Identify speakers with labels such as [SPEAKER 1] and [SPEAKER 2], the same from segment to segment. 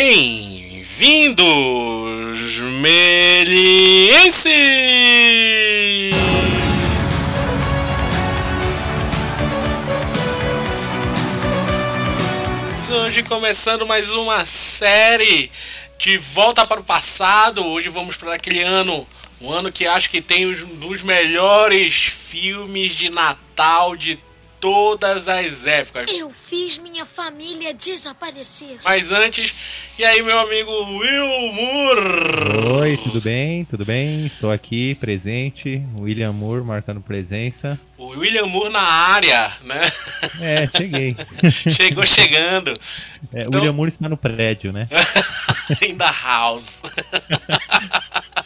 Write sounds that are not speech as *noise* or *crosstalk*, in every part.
[SPEAKER 1] Bem-vindos, melienses! Hoje começando mais uma série de volta para o passado. Hoje vamos para aquele ano, um ano que acho que tem um dos melhores filmes de Natal de todas as épocas.
[SPEAKER 2] Eu fiz minha família desaparecer.
[SPEAKER 1] Mas antes, e aí meu amigo Will Moore?
[SPEAKER 3] Oi, tudo bem? Tudo bem? Estou aqui presente. William Moore marcando presença.
[SPEAKER 1] O William Moore na área, né?
[SPEAKER 3] É, cheguei. *laughs*
[SPEAKER 1] Chegou chegando.
[SPEAKER 3] É, então... William Moore está no prédio, né? *laughs*
[SPEAKER 1] In the house. *laughs*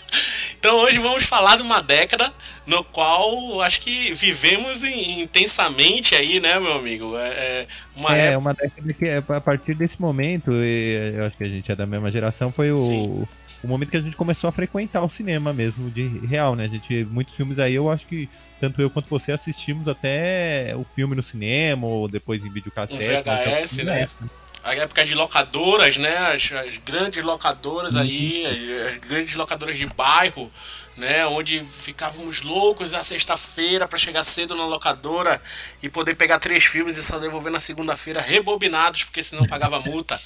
[SPEAKER 1] Então hoje vamos falar de uma década no qual acho que vivemos intensamente aí, né, meu amigo?
[SPEAKER 3] É, é uma, é, época... uma década que a partir desse momento, eu acho que a gente é da mesma geração, foi o, o momento que a gente começou a frequentar o cinema mesmo, de real, né? A gente, muitos filmes aí, eu acho que tanto eu quanto você assistimos até o filme no cinema, ou depois em videocassete.
[SPEAKER 1] Um VHS, né? Época a época de locadoras, né? As, as grandes locadoras aí, as, as, grandes locadoras de bairro, né? Onde ficávamos loucos na sexta-feira para chegar cedo na locadora e poder pegar três filmes e só devolver na segunda-feira rebobinados, porque senão pagava multa.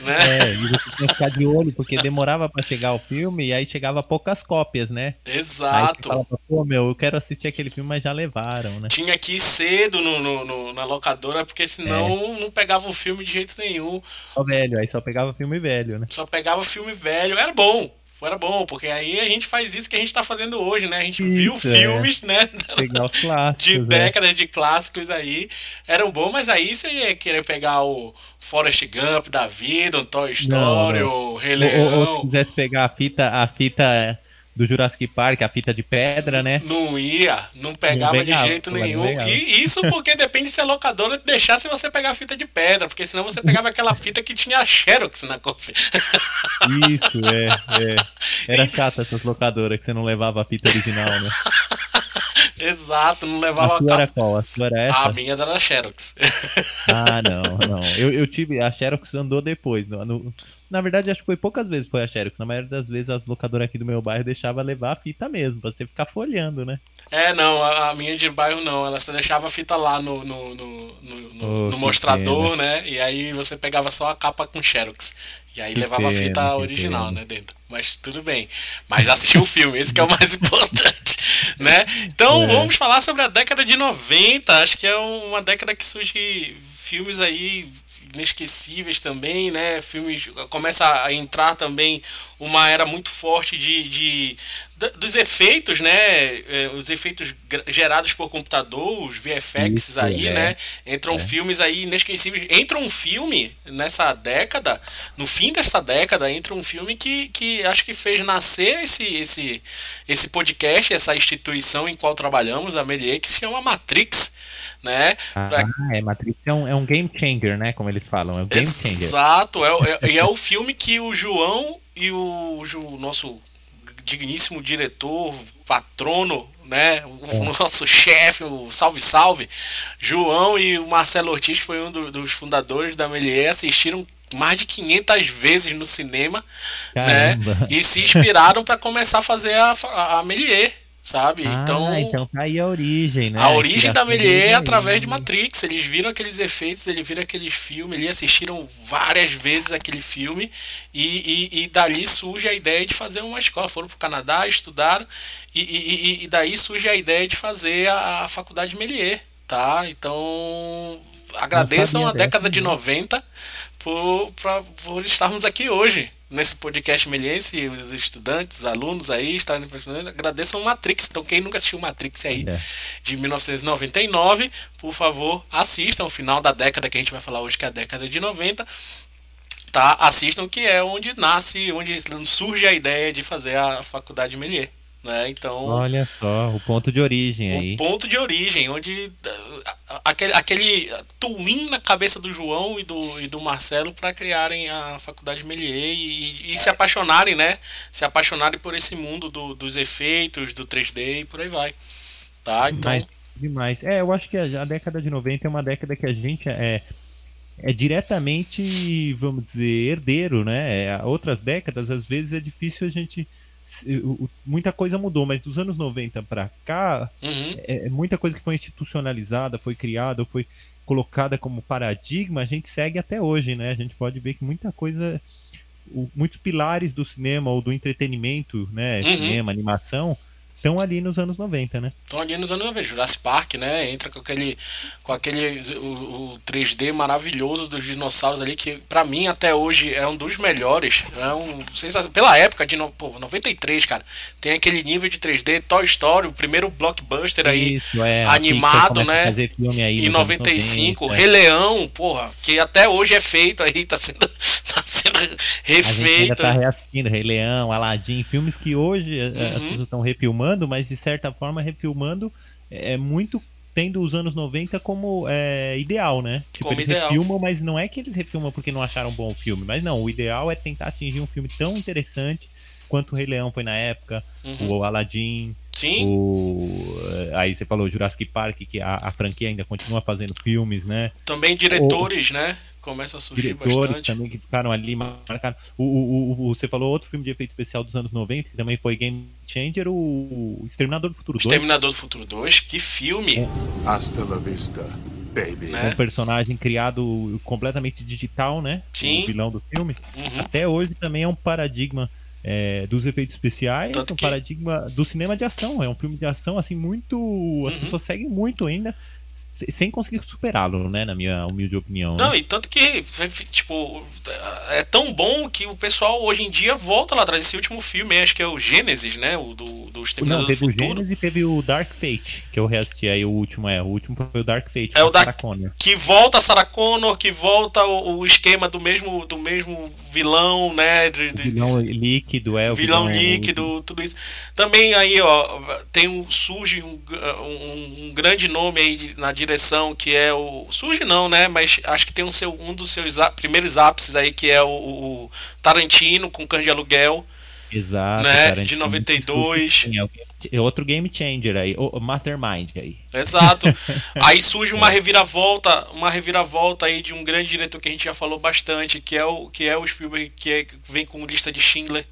[SPEAKER 1] Né?
[SPEAKER 3] É, e você tinha que ficar de olho, porque demorava para chegar o filme e aí chegava poucas cópias, né?
[SPEAKER 1] Exato.
[SPEAKER 3] Aí falava, pô, meu, eu quero assistir aquele filme, mas já levaram, né?
[SPEAKER 1] Tinha que ir cedo no, no, no na locadora, porque senão é. não pegava o filme de jeito nenhum.
[SPEAKER 3] Só velho, aí só pegava filme velho, né?
[SPEAKER 1] Só pegava filme velho, era bom era bom, porque aí a gente faz isso que a gente tá fazendo hoje, né? A gente isso, viu é. filmes, né?
[SPEAKER 3] Pegar os *laughs* clássicos.
[SPEAKER 1] De é. décadas é. de clássicos aí. Eram bom, mas aí você ia querer pegar o Forrest Gump da vida, o Toy Story, não, não. o Rei Leão.
[SPEAKER 3] Ou, ou, se quisesse pegar a fita, a fita do Jurassic Park, a fita de pedra, né?
[SPEAKER 1] Não ia, não pegava não de jeito nenhum. E isso porque depende se a locadora deixasse você pegar a fita de pedra, porque senão você pegava aquela fita que tinha Xerox na cofre.
[SPEAKER 3] Isso, é, é. Era chata essas locadoras que você não levava a fita original, né? *laughs*
[SPEAKER 1] Exato, não levava
[SPEAKER 3] a sua era qual? A sua era essa?
[SPEAKER 1] A minha era a Xerox.
[SPEAKER 3] Ah, não, não. Eu, eu tive. A Xerox andou depois. No, no, na verdade, acho que foi poucas vezes foi a Xerox. Na maioria das vezes, as locadoras aqui do meu bairro deixavam levar a fita mesmo, pra você ficar folhando, né?
[SPEAKER 1] É, não, a, a minha de bairro não. Ela só deixava a fita lá no, no, no, no, oh, no mostrador, pena. né? E aí você pegava só a capa com Xerox. E aí que levava pena, a fita original, pena. né, dentro. Mas tudo bem. Mas assistiu o filme, esse que é o mais *laughs* importante, né? Então é. vamos falar sobre a década de 90. Acho que é uma década que surge filmes aí inesquecíveis também, né? Filmes começa a entrar também uma era muito forte de, de, dos efeitos, né? É, os efeitos gerados por computador, os VFX Isso, aí, é. né? Entram é. filmes aí inesquecíveis. Entra um filme nessa década, no fim dessa década, entra um filme que, que acho que fez nascer esse, esse, esse podcast, essa instituição em qual trabalhamos, a Melier, que se chama Matrix né?
[SPEAKER 3] Ah, pra... é, Matrix é um, é um game changer, né? Como eles falam, é um game changer.
[SPEAKER 1] Exato, é, é, é o filme que o João e o, o nosso digníssimo diretor, patrono, né? O é. nosso chefe, o salve salve, João e o Marcelo Ortiz, que foi um do, dos fundadores da Melier, assistiram mais de 500 vezes no cinema, né? Caramba. né? E se inspiraram para começar a fazer a, a, a Melier, sabe?
[SPEAKER 3] Ah, então, então tá aí a origem, né?
[SPEAKER 1] A origem da Melier é através de Matrix. Eles viram aqueles efeitos, eles viram aqueles filmes, eles assistiram várias vezes aquele filme e, e, e dali surge a ideia de fazer uma escola. Foram para o Canadá, estudaram e, e, e, daí surge a idead de fazer a, a faculdade Melier, tá? Então agradeçam a década de 90 por, pra, por estarmos aqui hoje nesse podcast meliense, os estudantes, os alunos aí, estarem agradeçam o Matrix. Então, quem nunca assistiu Matrix aí é. de 1999, por favor, assistam o final da década que a gente vai falar hoje, que é a década de 90. Tá, assistam que é onde nasce, onde surge a ideia de fazer a faculdade Melier. Né? Então,
[SPEAKER 3] Olha só, o ponto de origem aí.
[SPEAKER 1] O ponto de origem, onde aquele, aquele twin na cabeça do João e do, e do Marcelo para criarem a faculdade Melier e, e, se apaixonarem, né? Se apaixonarem por esse mundo do, dos efeitos, do 3D e por aí vai. Tá? Então...
[SPEAKER 3] Demais. É, eu acho que a, a década de 90 é uma década que a gente é é diretamente, vamos dizer, herdeiro, né? É, outras décadas, às vezes é difícil a gente muita coisa mudou, mas dos anos 90 para cá, uhum. é, muita coisa que foi institucionalizada, foi criada, foi colocada como paradigma, a gente segue até hoje, né? A gente pode ver que muita coisa, o, muitos pilares do cinema ou do entretenimento, né? Uhum. Cinema, animação, estão ali nos anos 90, né?
[SPEAKER 1] Estão ali nos anos 90. Jurassic Park, né? Entra com aquele, com aquele o, o 3D maravilhoso dos dinossauros ali, que para mim até hoje é um dos melhores. É um, pela época de pô, 93, cara. Tem aquele nível de 3D, Toy Story, o primeiro blockbuster aí Isso, é, animado, né?
[SPEAKER 3] Fazer filme aí
[SPEAKER 1] em 95. 90, Rei Leão, porra, que até hoje é feito aí, tá sendo, tá sendo refeito. A gente ainda
[SPEAKER 3] tá reassistindo Rei Leão, Aladdin, filmes que hoje eh, uhum. as pessoas estão refilmando mas de certa forma refilmando é muito tendo os anos 90 como é, ideal, né?
[SPEAKER 1] Tipo, como
[SPEAKER 3] eles
[SPEAKER 1] ideal.
[SPEAKER 3] refilmam, mas não é que eles refilmam porque não acharam bom o filme, mas não, o ideal é tentar atingir um filme tão interessante quanto o Rei Leão foi na época, uhum. o Aladdin,
[SPEAKER 1] Sim.
[SPEAKER 3] O, aí você falou Jurassic Park, que a, a, franquia ainda continua fazendo filmes, né?
[SPEAKER 1] Também diretores, o, né? Começa a surgir
[SPEAKER 3] diretores
[SPEAKER 1] bastante.
[SPEAKER 3] também que ficaram ali marcados. O, o, o, você falou outro filme de efeito especial dos anos 90, que também foi Game Changer, o Exterminador do Futuro 2.
[SPEAKER 1] Exterminador do Futuro 2, que filme! É.
[SPEAKER 4] Hasta la vista, baby.
[SPEAKER 3] Né? Um personagem criado completamente digital, né?
[SPEAKER 1] Sim.
[SPEAKER 3] O vilão do filme. Uhum. Até hoje também é um paradigma é, dos efeitos especiais, Tanto um que... paradigma do cinema de ação. É um filme de ação, assim, muito. As uhum. pessoas seguem muito ainda sem conseguir superá-lo, né, na minha humilde opinião.
[SPEAKER 1] Não,
[SPEAKER 3] né?
[SPEAKER 1] e tanto que, tipo, é tão bom que o pessoal hoje em dia volta lá atrás. Esse último filme, acho que é o Gênesis, né, o do, do Exterminador
[SPEAKER 3] Não, teve
[SPEAKER 1] do
[SPEAKER 3] Futuro. o Gênesis e teve o Dark Fate, que eu reassisti aí, o último é, o último foi o Dark Fate,
[SPEAKER 1] é o Dark Connor. Que volta a Sarah Connor, que volta o, o, esquema do mesmo, do mesmo vilão, né, de,
[SPEAKER 3] de vilão líquido, é, o
[SPEAKER 1] vilão, vilão líquido, é, tudo isso. Também aí, ó, tem um, surge um, um, um grande nome aí na direção que é o. Surge não, né? Mas acho que tem um, seu, um dos seus primeiros ápices aí, que é o, o Tarantino com Cães de Aluguel.
[SPEAKER 3] Exato.
[SPEAKER 1] Né? De 92.
[SPEAKER 3] É outro game changer aí, o Mastermind aí.
[SPEAKER 1] Exato. *laughs* aí surge uma reviravolta, uma reviravolta aí de um grande diretor que a gente já falou bastante, que é o que é o Spielberg que é, vem com lista de Schindler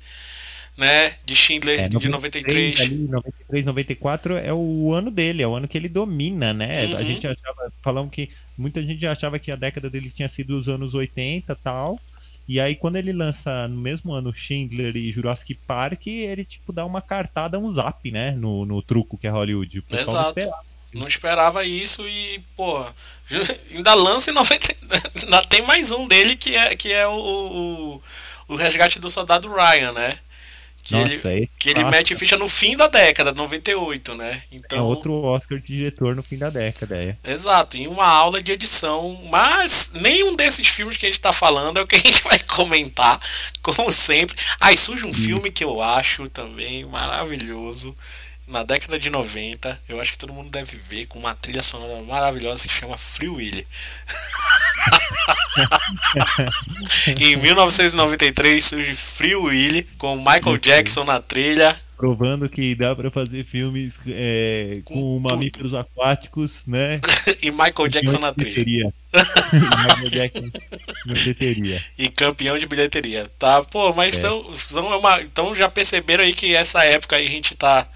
[SPEAKER 1] né? De Schindler é, de 93.
[SPEAKER 3] Ali, 93, 94 é o ano dele, é o ano que ele domina, né? Uhum. A gente achava, falamos que muita gente achava que a década dele tinha sido os anos 80 tal. E aí, quando ele lança no mesmo ano Schindler e Jurassic Park, ele tipo dá uma cartada, um zap, né? No, no truco que é Hollywood.
[SPEAKER 1] Exato. Não esperava. não esperava isso e, pô, ainda lança em 90. *laughs* ainda tem mais um dele que é, que é o, o, o Resgate do Soldado Ryan, né? Que Nossa, ele, que ele mete ficha no fim da década, 98, né? Então, é
[SPEAKER 3] outro Oscar de diretor no fim da década, é.
[SPEAKER 1] Exato, em uma aula de edição. Mas nenhum desses filmes que a gente tá falando é o que a gente *laughs* vai comentar, como sempre. Aí surge um filme que eu acho também maravilhoso. Na década de 90, eu acho que todo mundo deve ver com uma trilha sonora maravilhosa que chama Free Willy. *laughs* em 1993 surge Free Willy com Michael Jackson na trilha.
[SPEAKER 3] Provando que dá para fazer filmes é, com, com mamíferos aquáticos, né? *laughs*
[SPEAKER 1] e Michael Jackson na trilha. *laughs* *laughs*
[SPEAKER 3] Michael Jackson na bilheteria.
[SPEAKER 1] E campeão de bilheteria. Tá, pô, mas é. então, então já perceberam aí que essa época aí a gente tá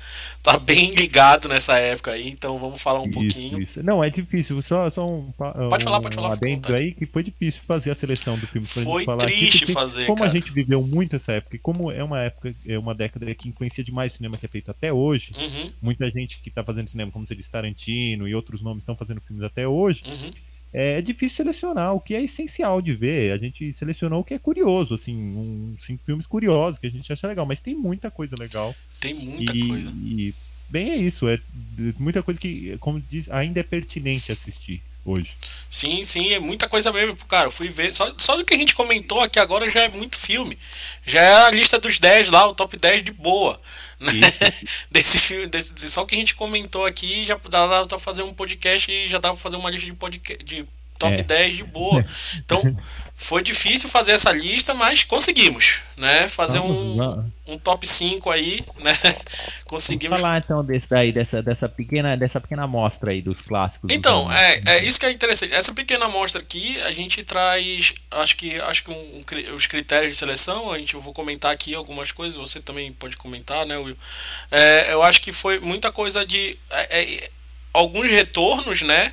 [SPEAKER 1] tá bem ligado nessa época aí, então vamos falar um
[SPEAKER 3] isso,
[SPEAKER 1] pouquinho.
[SPEAKER 3] Isso. Não, é difícil, só, só um.
[SPEAKER 1] Pode falar, pode falar.
[SPEAKER 3] Um aí que foi difícil fazer a seleção do filme.
[SPEAKER 1] Foi triste
[SPEAKER 3] aqui,
[SPEAKER 1] fazer.
[SPEAKER 3] Como
[SPEAKER 1] cara.
[SPEAKER 3] a gente viveu muito essa época, e como é uma época, é uma década que influencia demais o cinema que é feito até hoje,
[SPEAKER 1] uhum.
[SPEAKER 3] muita gente que tá fazendo cinema, como você disse, Tarantino e outros nomes estão fazendo filmes até hoje.
[SPEAKER 1] Uhum
[SPEAKER 3] é difícil selecionar o que é essencial de ver. A gente selecionou o que é curioso, assim, um, cinco filmes curiosos que a gente acha legal, mas tem muita coisa legal.
[SPEAKER 1] Tem muita e, coisa.
[SPEAKER 3] E bem é isso, é muita coisa que, como diz, ainda é pertinente assistir hoje.
[SPEAKER 1] Sim, sim, é muita coisa mesmo, cara. Eu fui ver, só, só do que a gente comentou aqui agora já é muito filme. Já é a lista dos 10 lá, o top 10 de boa. Né? *laughs* desse filme, desse, só o que a gente comentou aqui já dá pra fazer um podcast e já dá pra fazer uma lista de, podcast, de top é. 10 de boa. *laughs* Então, foi difícil fazer essa lista, mas conseguimos, né? Fazer um, um top 5 aí, né? *laughs* Conseguimos.
[SPEAKER 3] Vamos falar então desse daí, dessa, dessa, pequena, dessa pequena amostra aí dos clássicos.
[SPEAKER 1] Então, é, é isso que é interessante. Essa pequena amostra aqui, a gente traz, acho que, acho que um, um, os critérios de seleção, a gente eu vou comentar aqui algumas coisas, você também pode comentar, né, Will? É, eu acho que foi muita coisa de. É, é alguns retornos, né?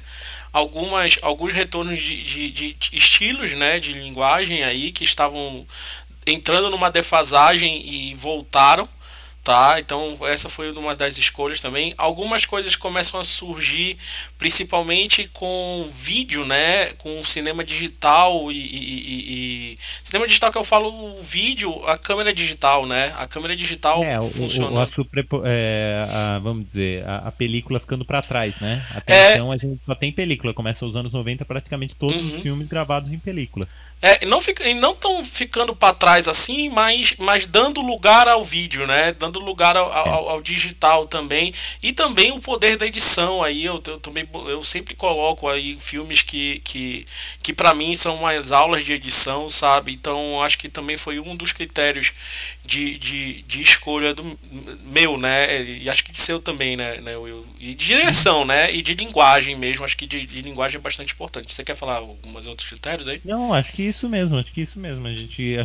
[SPEAKER 1] Algumas, alguns retornos de, de, de, estilos né, de linguagem aí que estavam entrando numa defasagem e voltaram tá? Então essa foi uma das escolhas também. Algumas coisas começam a surgir, principalmente com vídeo, né? Com cinema digital e, e, e... cinema digital que eu falo vídeo, a câmera digital, né? A câmera digital
[SPEAKER 3] é,
[SPEAKER 1] funciona.
[SPEAKER 3] O, a supre... é, a, vamos dizer, a, a película ficando para trás, né? Até é... então a gente só tem película. Começa os anos 90 praticamente todos uhum. os filmes gravados em película.
[SPEAKER 1] É, não fica, não tão ficando para trás assim, mas, mas dando lugar ao vídeo, né? Dando lugar ao, ao, ao digital também e também o poder da edição aí. Eu, eu, também eu sempre coloco aí filmes que que, que para mim são umas aulas de edição, sabe? Então acho que também foi um dos critérios de, de, de escolha do meu, né? E acho que de seu também, né? né e de direção, né? E de linguagem mesmo. Acho que de, de linguagem é bastante importante. Você quer falar alguns outros critérios aí?
[SPEAKER 3] Não, acho que isso mesmo, acho que isso mesmo. A gente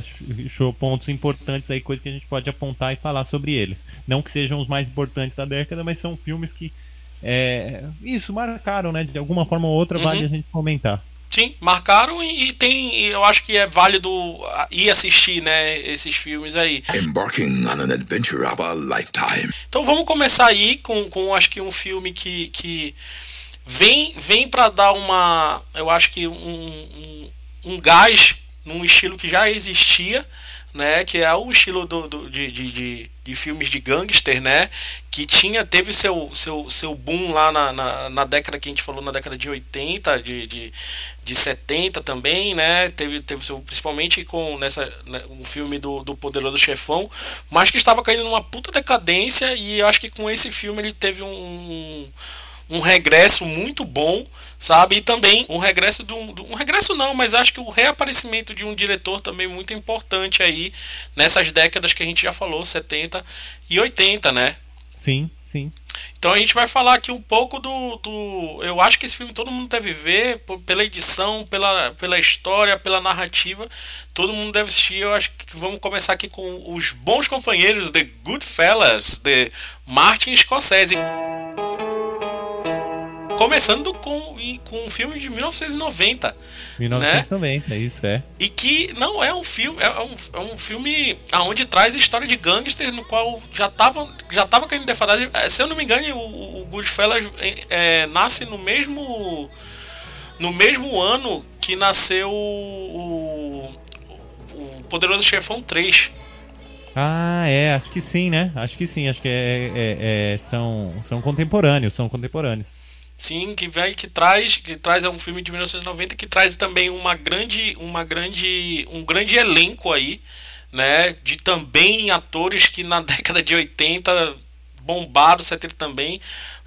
[SPEAKER 3] achou pontos importantes aí, coisas que a gente pode apontar e falar sobre eles. Não que sejam os mais importantes da década, mas são filmes que é, isso marcaram, né? De alguma forma ou outra, uhum. vale a gente comentar.
[SPEAKER 1] Sim, marcaram e, e, tem, eu acho que é válido ir assistir, né, esses filmes aí. Embarking on an adventure of a lifetime. Então vamos começar aí com, com acho que um filme que, que vem vem para dar uma, eu acho que um, um, um gás num estilo que já existia, né, que é o estilo do, do de, de, de, de, filmes de gangster, né, que tinha, teve seu, seu, seu boom lá na, na, na, década que a gente falou, na década de 80, de, de, de 70 também, né, teve, teve seu, principalmente com nessa, né, um filme do, do Poderoso Chefão, mas que estava caindo numa puta decadência e eu acho que com esse filme ele teve um, um regresso muito bom, sabe? E também um regresso de um, um, regresso não, mas acho que o reaparecimento de um diretor também muito importante aí nessas décadas que a gente já falou, 70 e 80, né?
[SPEAKER 3] Sim, sim.
[SPEAKER 1] Então a gente vai falar aqui um pouco do, do. Eu acho que esse filme todo mundo deve ver, pela edição, pela, pela história, pela narrativa. Todo mundo deve assistir. Eu acho que vamos começar aqui com os bons companheiros The Goodfellas, de Martin Scorsese. Começando com, com um filme de 1990.
[SPEAKER 3] 1990, né? isso é.
[SPEAKER 1] E que não é um filme, é um, é um filme onde traz a história de gangster, no qual já estava já tava caindo defasagem. É, se eu não me engano, o, o Goodfellas é, é, nasce no mesmo no mesmo ano que nasceu o, o Poderoso Chefão 3.
[SPEAKER 3] Ah, é, acho que sim, né? Acho que sim, acho que é, é, é são, são contemporâneos, são contemporâneos.
[SPEAKER 1] Sim, que vem que traz, que traz é um filme de 1990 que traz também uma grande, uma grande, um grande elenco aí, né, de também atores que na *laughs* década de 80 bombaram, 70 também.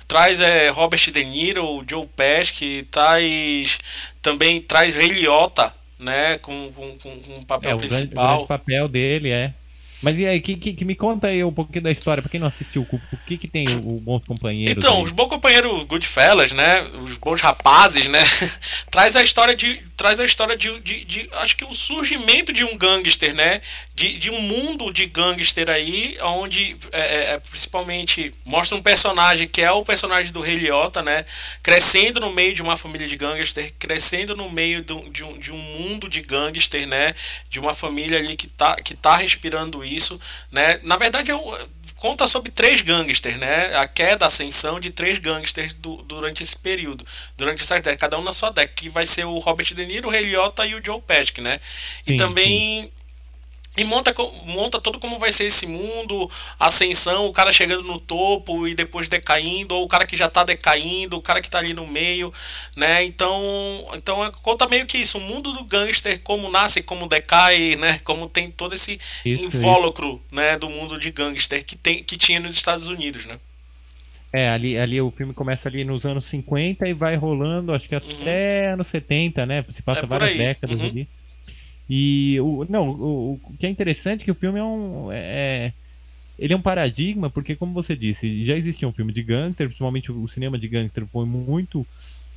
[SPEAKER 1] Traz é, Robert De Niro, Joe Pesci, traz também traz Ray Liotta, né, com, com, com, um papel
[SPEAKER 3] é,
[SPEAKER 1] principal. O
[SPEAKER 3] grande, o grande papel dele é mas e aí, que, que, que, me conta aí um pouquinho da história, pra quem não assistiu, o que que tem o, o Bons Companheiros?
[SPEAKER 1] Então,
[SPEAKER 3] aí?
[SPEAKER 1] os Bons Companheiros Goodfellas, né, os Bons Rapazes, né, *laughs* traz a história de, traz a história de, de, de, acho que o surgimento de um gangster, né, de, de um mundo de gangster aí, onde é, é, é principalmente mostra um personagem que é o personagem do Rei Liotta, né, crescendo no meio de uma família de gangster, crescendo no meio do, de, um, de um mundo de gangster, né, de uma família ali que tá, que tá respirando isso, né? Na verdade, eu, conta sobre três gangsters, né? A queda, a ascensão de três gangsters do, durante esse período, durante essa década, cada um na sua década, que vai ser o Robert De Niro, o Ray Liotta e o Joe Pesci, né? E sim, também sim. E monta, monta todo como vai ser esse mundo, ascensão, o cara chegando no topo e depois decaindo, ou o cara que já tá decaindo, o cara que tá ali no meio, né? Então, então é, conta meio que isso, o mundo do gangster, como nasce, como decai, né? Como tem todo esse isso, invólucro, isso. né, do mundo de gangster que, tem, que tinha nos Estados Unidos, né?
[SPEAKER 3] É, ali, ali o filme começa ali nos anos 50 e vai rolando, acho que uhum. até uhum. anos 70, né? Se passa é várias aí. décadas uhum. ali. E o, não, o, o que é interessante é que o filme é um. É, ele é um paradigma, porque, como você disse, já existia um filme de gangster, principalmente o cinema de gangster foi muito.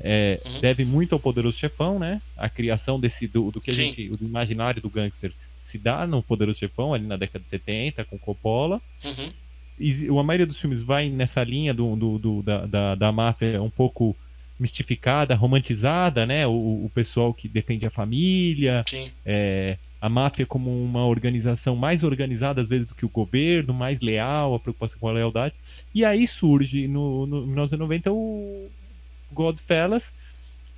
[SPEAKER 3] É, uhum. Deve muito ao Poderoso Chefão, né? A criação desse do, do que a Sim. gente. do imaginário do gangster se dá no Poderoso Chefão, ali na década de 70, com Coppola. Uhum. E a maioria dos filmes vai nessa linha do, do, do da, da, da máfia um pouco mistificada, romantizada, né? O, o pessoal que defende a família, é, a máfia como uma organização mais organizada às vezes do que o governo, mais leal, a preocupação com a lealdade. E aí surge no, no 1990 o Godfellas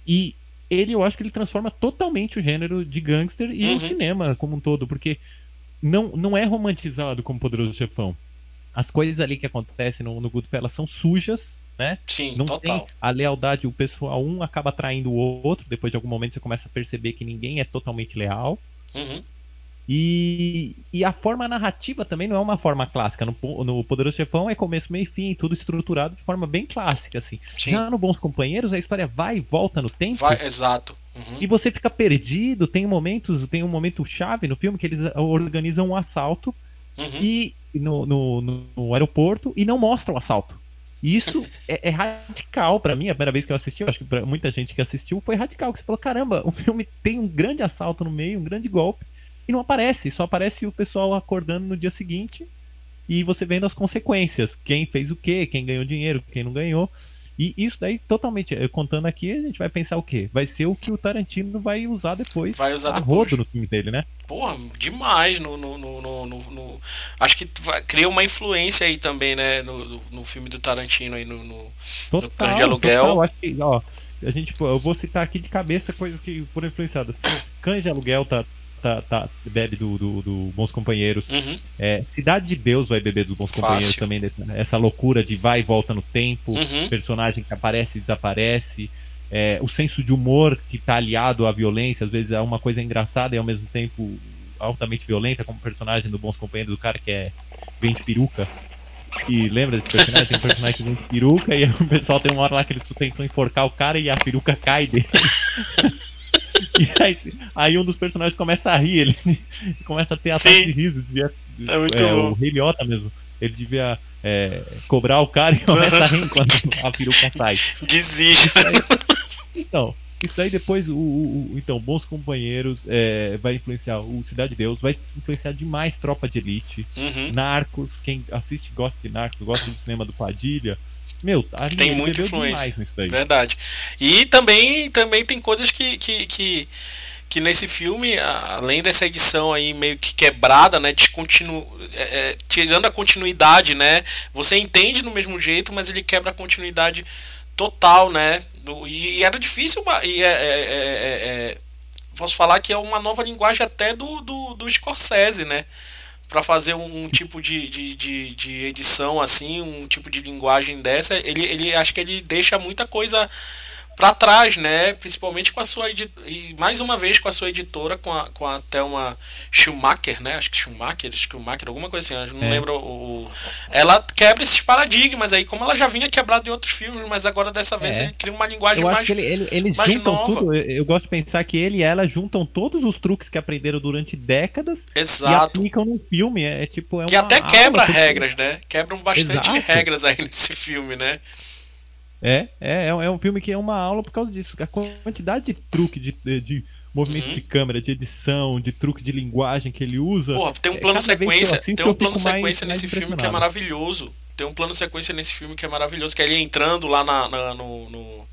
[SPEAKER 3] e ele eu acho que ele transforma totalmente o gênero de gangster e uhum. o cinema como um todo, porque não, não é romantizado como Poderoso Chefão. As coisas ali que acontecem no, no Goodfellas são sujas, né?
[SPEAKER 1] Sim,
[SPEAKER 3] não
[SPEAKER 1] total.
[SPEAKER 3] tem a lealdade, o pessoal um acaba traindo o outro, depois de algum momento você começa a perceber que ninguém é totalmente leal. Uhum. E, e a forma narrativa também não é uma forma clássica. No, no Poderoso Chefão é começo, meio e fim, tudo estruturado de forma bem clássica, assim. Sim. Já no Bons Companheiros, a história vai e volta no tempo.
[SPEAKER 1] Vai, exato. Uhum.
[SPEAKER 3] E você fica perdido. Tem momentos, tem um momento chave no filme que eles organizam um assalto uhum. e no, no, no, aeroporto e não mostram o assalto. Isso é, é, radical para mim, a primeira vez que eu assisti, eu acho que pra muita gente que assistiu foi radical, que você falou, caramba, o filme tem um grande assalto no meio, um grande golpe, e não aparece, só aparece o pessoal acordando no dia seguinte e você vendo as consequências, quem fez o quê, quem ganhou dinheiro, quem não ganhou. E isso daí totalmente, contando aqui, a gente vai pensar o quê? Vai ser o que o Tarantino vai usar depois
[SPEAKER 1] vai usar
[SPEAKER 3] a depois. rodo no filme dele, né?
[SPEAKER 1] Porra, demais no, no, no, no, acho que cria uma influência aí também, né, no, no filme do Tarantino aí no, no,
[SPEAKER 3] total, de Aluguel. Total, acho que, ó, a gente, eu vou citar aqui de cabeça coisas que foram influenciadas. Cães de Aluguel tá tá, tá, bebe do, do, do Bons Companheiros. Uhum. É, Cidade de Deus vai beber dos Bons Fácil. Companheiros também. Essa loucura de vai e volta no tempo, uhum. personagem que aparece e desaparece. É, o senso de humor que está aliado à violência, às vezes é uma coisa engraçada e ao mesmo tempo altamente violenta, como o personagem do Bons Companheiros, do cara que é bem de peruca. E lembra desse personagem? Tem um personagem que vem de peruca e *laughs* o pessoal tem uma hora lá que eles tentam enforcar o cara e a peruca cai dele. *laughs* *laughs* Aí, aí, um dos personagens começa a rir, ele *laughs* começa a ter ataque de riso. Devia,
[SPEAKER 1] é muito é,
[SPEAKER 3] bom. O Rei Liotta mesmo. Ele devia é, cobrar o cara e *laughs* começa a rir quando a peruca sai.
[SPEAKER 1] Desiste.
[SPEAKER 3] então, isso daí depois, o, o, o, então, Bons Companheiros é, vai influenciar o Cidade de Deus, vai influenciar demais Tropa de Elite, uhum. Narcos, quem assiste gosta de Narcos, gosta do cinema do Padilha, meu,
[SPEAKER 1] tem muita influência. Verdade. E também, também tem coisas que, que, que, que, nesse filme, além dessa edição aí meio que quebrada, né? Descontinu... É, é, tirando a continuidade, né? Você entende no mesmo jeito, mas ele quebra a continuidade total, né? E, e, era difícil. E é, é, é, é, posso falar que é uma nova linguagem até do, do, do Scorsese, né? Para fazer um, um tipo de, de, de, de, edição assim, um tipo de linguagem dessa, ele, ele acho que ele deixa muita coisa para trás, né? Principalmente com a sua e mais uma vez com a sua editora, com a, com a Thelma Schumacher, né? Acho que Schumacher, Schumacher, alguma coisa assim, não é. lembro o, Ela quebra esses paradigmas aí, como ela já vinha quebrado em outros filmes, mas agora dessa vez é. ele cria uma linguagem
[SPEAKER 3] eu
[SPEAKER 1] mais.
[SPEAKER 3] Ele, ele, eles mais juntam nova. tudo. Eu gosto de pensar que ele e ela juntam todos os truques que aprenderam durante décadas
[SPEAKER 1] Exato.
[SPEAKER 3] e aplicam no filme. É, é tipo. É
[SPEAKER 1] que até quebra regras, né? Quebram bastante Exato. regras aí *laughs* nesse filme, né?
[SPEAKER 3] É, é, é um filme que é uma aula por causa disso. A quantidade de truque, de, de, de movimento uhum. de câmera, de edição, de truque de linguagem que ele usa.
[SPEAKER 1] Pô, tem um é, plano sequência, tem um plano sequência nesse filme que é maravilhoso. Tem um plano sequência nesse filme que é maravilhoso, que é ele entrando lá na, na no, no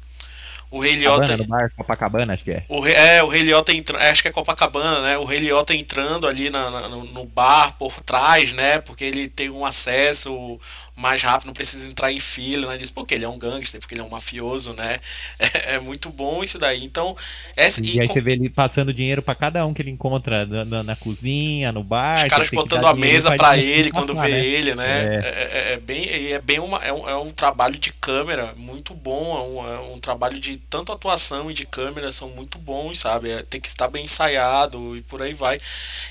[SPEAKER 1] o Rei Liotta.
[SPEAKER 3] No bar, Copacabana, acho que é.
[SPEAKER 1] O Rei, é, o Rei Liotta entrando. Acho que é Copacabana, né? O Rei Liotta entrando ali na, na, no, no, bar por trás, né? Porque ele tem um acesso mais rápido, não precisa entrar em fila, né? Diz, porque ele é um gangster, porque ele é um mafioso, né? *laughs* É, é muito bom isso daí. Então,
[SPEAKER 3] essa, e, e aí com... você vê ele passando dinheiro para cada um que ele encontra na, na, na cozinha, no bar.
[SPEAKER 1] Os caras botando a mesa para ele quando passar, vê né? ele, né? É. É, é, é, bem, é bem uma, é um, é um trabalho de câmera muito bom, é um, é um trabalho de tanto atuação e de câmera são muito bons, sabe? É, tem que estar bem ensaiado e por aí vai.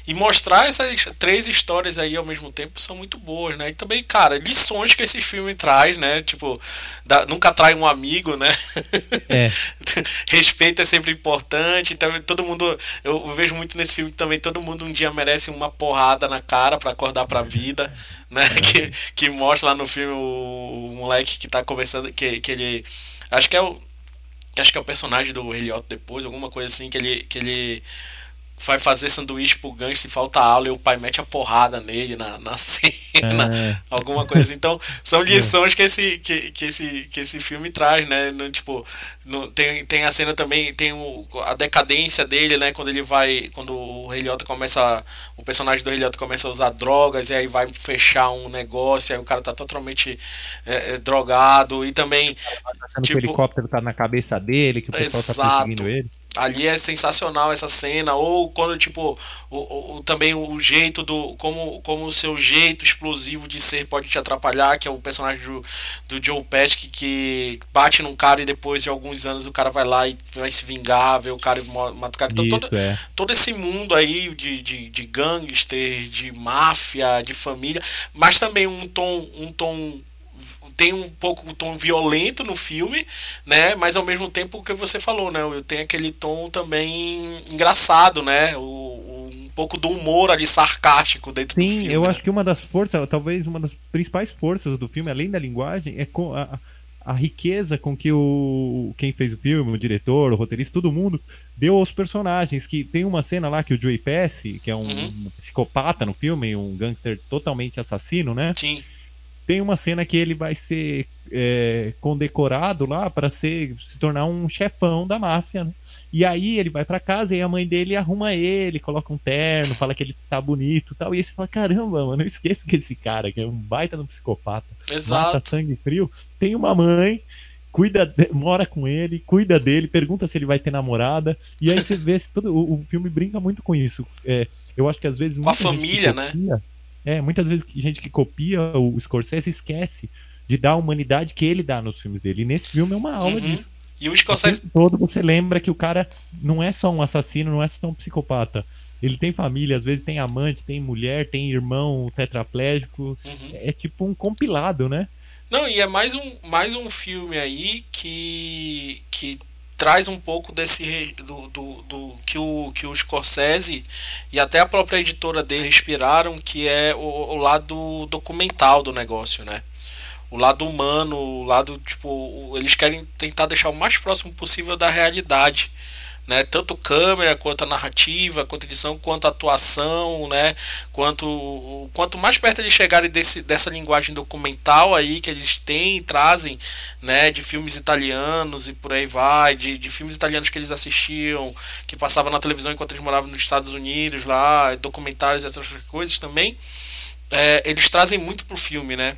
[SPEAKER 1] E mostrar essas três histórias aí ao mesmo tempo são muito boas, né? E também, cara, lições lições que esse filme traz, né? Tipo, da, nunca trai um amigo, né? É. *laughs* Respeito é sempre importante. Então, todo mundo. Eu, vejo muito nesse filme também. Todo mundo um dia merece uma porrada na cara para acordar pra vida, né? É. Que, que mostra lá no filme o, o moleque que tá conversando. Que, que ele. Acho que é o. Acho que é o personagem do Eliot depois, alguma coisa assim, que ele. Que ele vai fazer sanduíche pro gancho se falta aula e o pai mete a porrada nele na, na *laughs* cena, é. alguma coisa. Então, são lições que esse, que, que, esse, que esse filme traz, né? No, tipo, no, tem, tem a cena também, tem o, a decadência dele, né? Quando ele vai. Quando o Heliota começa. O personagem do Heliota começa a usar drogas e aí vai fechar um negócio, e aí o cara tá totalmente é, é, drogado. E também.
[SPEAKER 3] Tá tipo, o helicóptero tá na cabeça dele, que o pessoal tá exato. tá perseguindo ele
[SPEAKER 1] ali é sensacional essa cena ou quando tipo o, o, também o jeito do como como o seu jeito explosivo de ser pode te atrapalhar que é o personagem do, do Joe Pesci que bate num cara e depois de alguns anos o cara vai lá e vai se vingar ver o cara e mata o cara então Isso, todo, é. todo esse mundo aí de, de, de gangster de máfia de família mas também um tom um tom tem um pouco o tom violento no filme, né? Mas ao mesmo tempo o que você falou, né? Tem aquele tom também engraçado, né? O, o, um pouco do humor ali sarcástico dentro
[SPEAKER 3] Sim,
[SPEAKER 1] do filme.
[SPEAKER 3] Sim, eu né? acho que uma das forças, talvez uma das principais forças do filme, além da linguagem, é com a, a riqueza com que o quem fez o filme, o diretor, o roteirista, todo mundo deu aos personagens. Que tem uma cena lá que o Joey Pesci, que é um, uhum. um psicopata no filme, um gangster totalmente assassino, né?
[SPEAKER 1] Sim
[SPEAKER 3] tem uma cena que ele vai ser é, condecorado lá para se tornar um chefão da máfia, né? E aí ele vai para casa e a mãe dele arruma ele, coloca um terno, fala que ele tá bonito, tal. E aí você fala: "Caramba, mano, não esqueço que esse cara, que é um baita no psicopata,
[SPEAKER 1] Exato.
[SPEAKER 3] mata sangue frio, tem uma mãe cuida, de, mora com ele, cuida dele, pergunta se ele vai ter namorada. E aí você vê se todo o, o filme brinca muito com isso. É, eu acho que às vezes
[SPEAKER 1] com a família, né?
[SPEAKER 3] É, muitas vezes gente que copia o Scorsese esquece de dar a humanidade que ele dá nos filmes dele. E nesse filme é uma aula uhum. disso.
[SPEAKER 1] E o Scorsese.
[SPEAKER 3] O todo você lembra que o cara não é só um assassino, não é só um psicopata. Ele tem família, às vezes tem amante, tem mulher, tem irmão tetraplégico. Uhum. É tipo um compilado, né?
[SPEAKER 1] Não, e é mais um, mais um filme aí que, que traz um pouco desse do, do, do, que, o, que o Scorsese e até a própria editora dele respiraram, que é o, o lado documental do negócio, né? O lado humano, o lado, tipo, eles querem tentar deixar o mais próximo possível da realidade né? Tanto câmera, quanto a narrativa, quanto a edição, quanto a atuação, né? Quanto, quanto mais perto eles chegarem desse, dessa linguagem documental aí que eles têm, trazem, né? De filmes italianos e por aí vai, de, de filmes italianos que eles assistiam, que passavam na televisão enquanto eles moravam nos Estados Unidos lá, documentários e essas coisas também. É, eles trazem muito pro filme, né?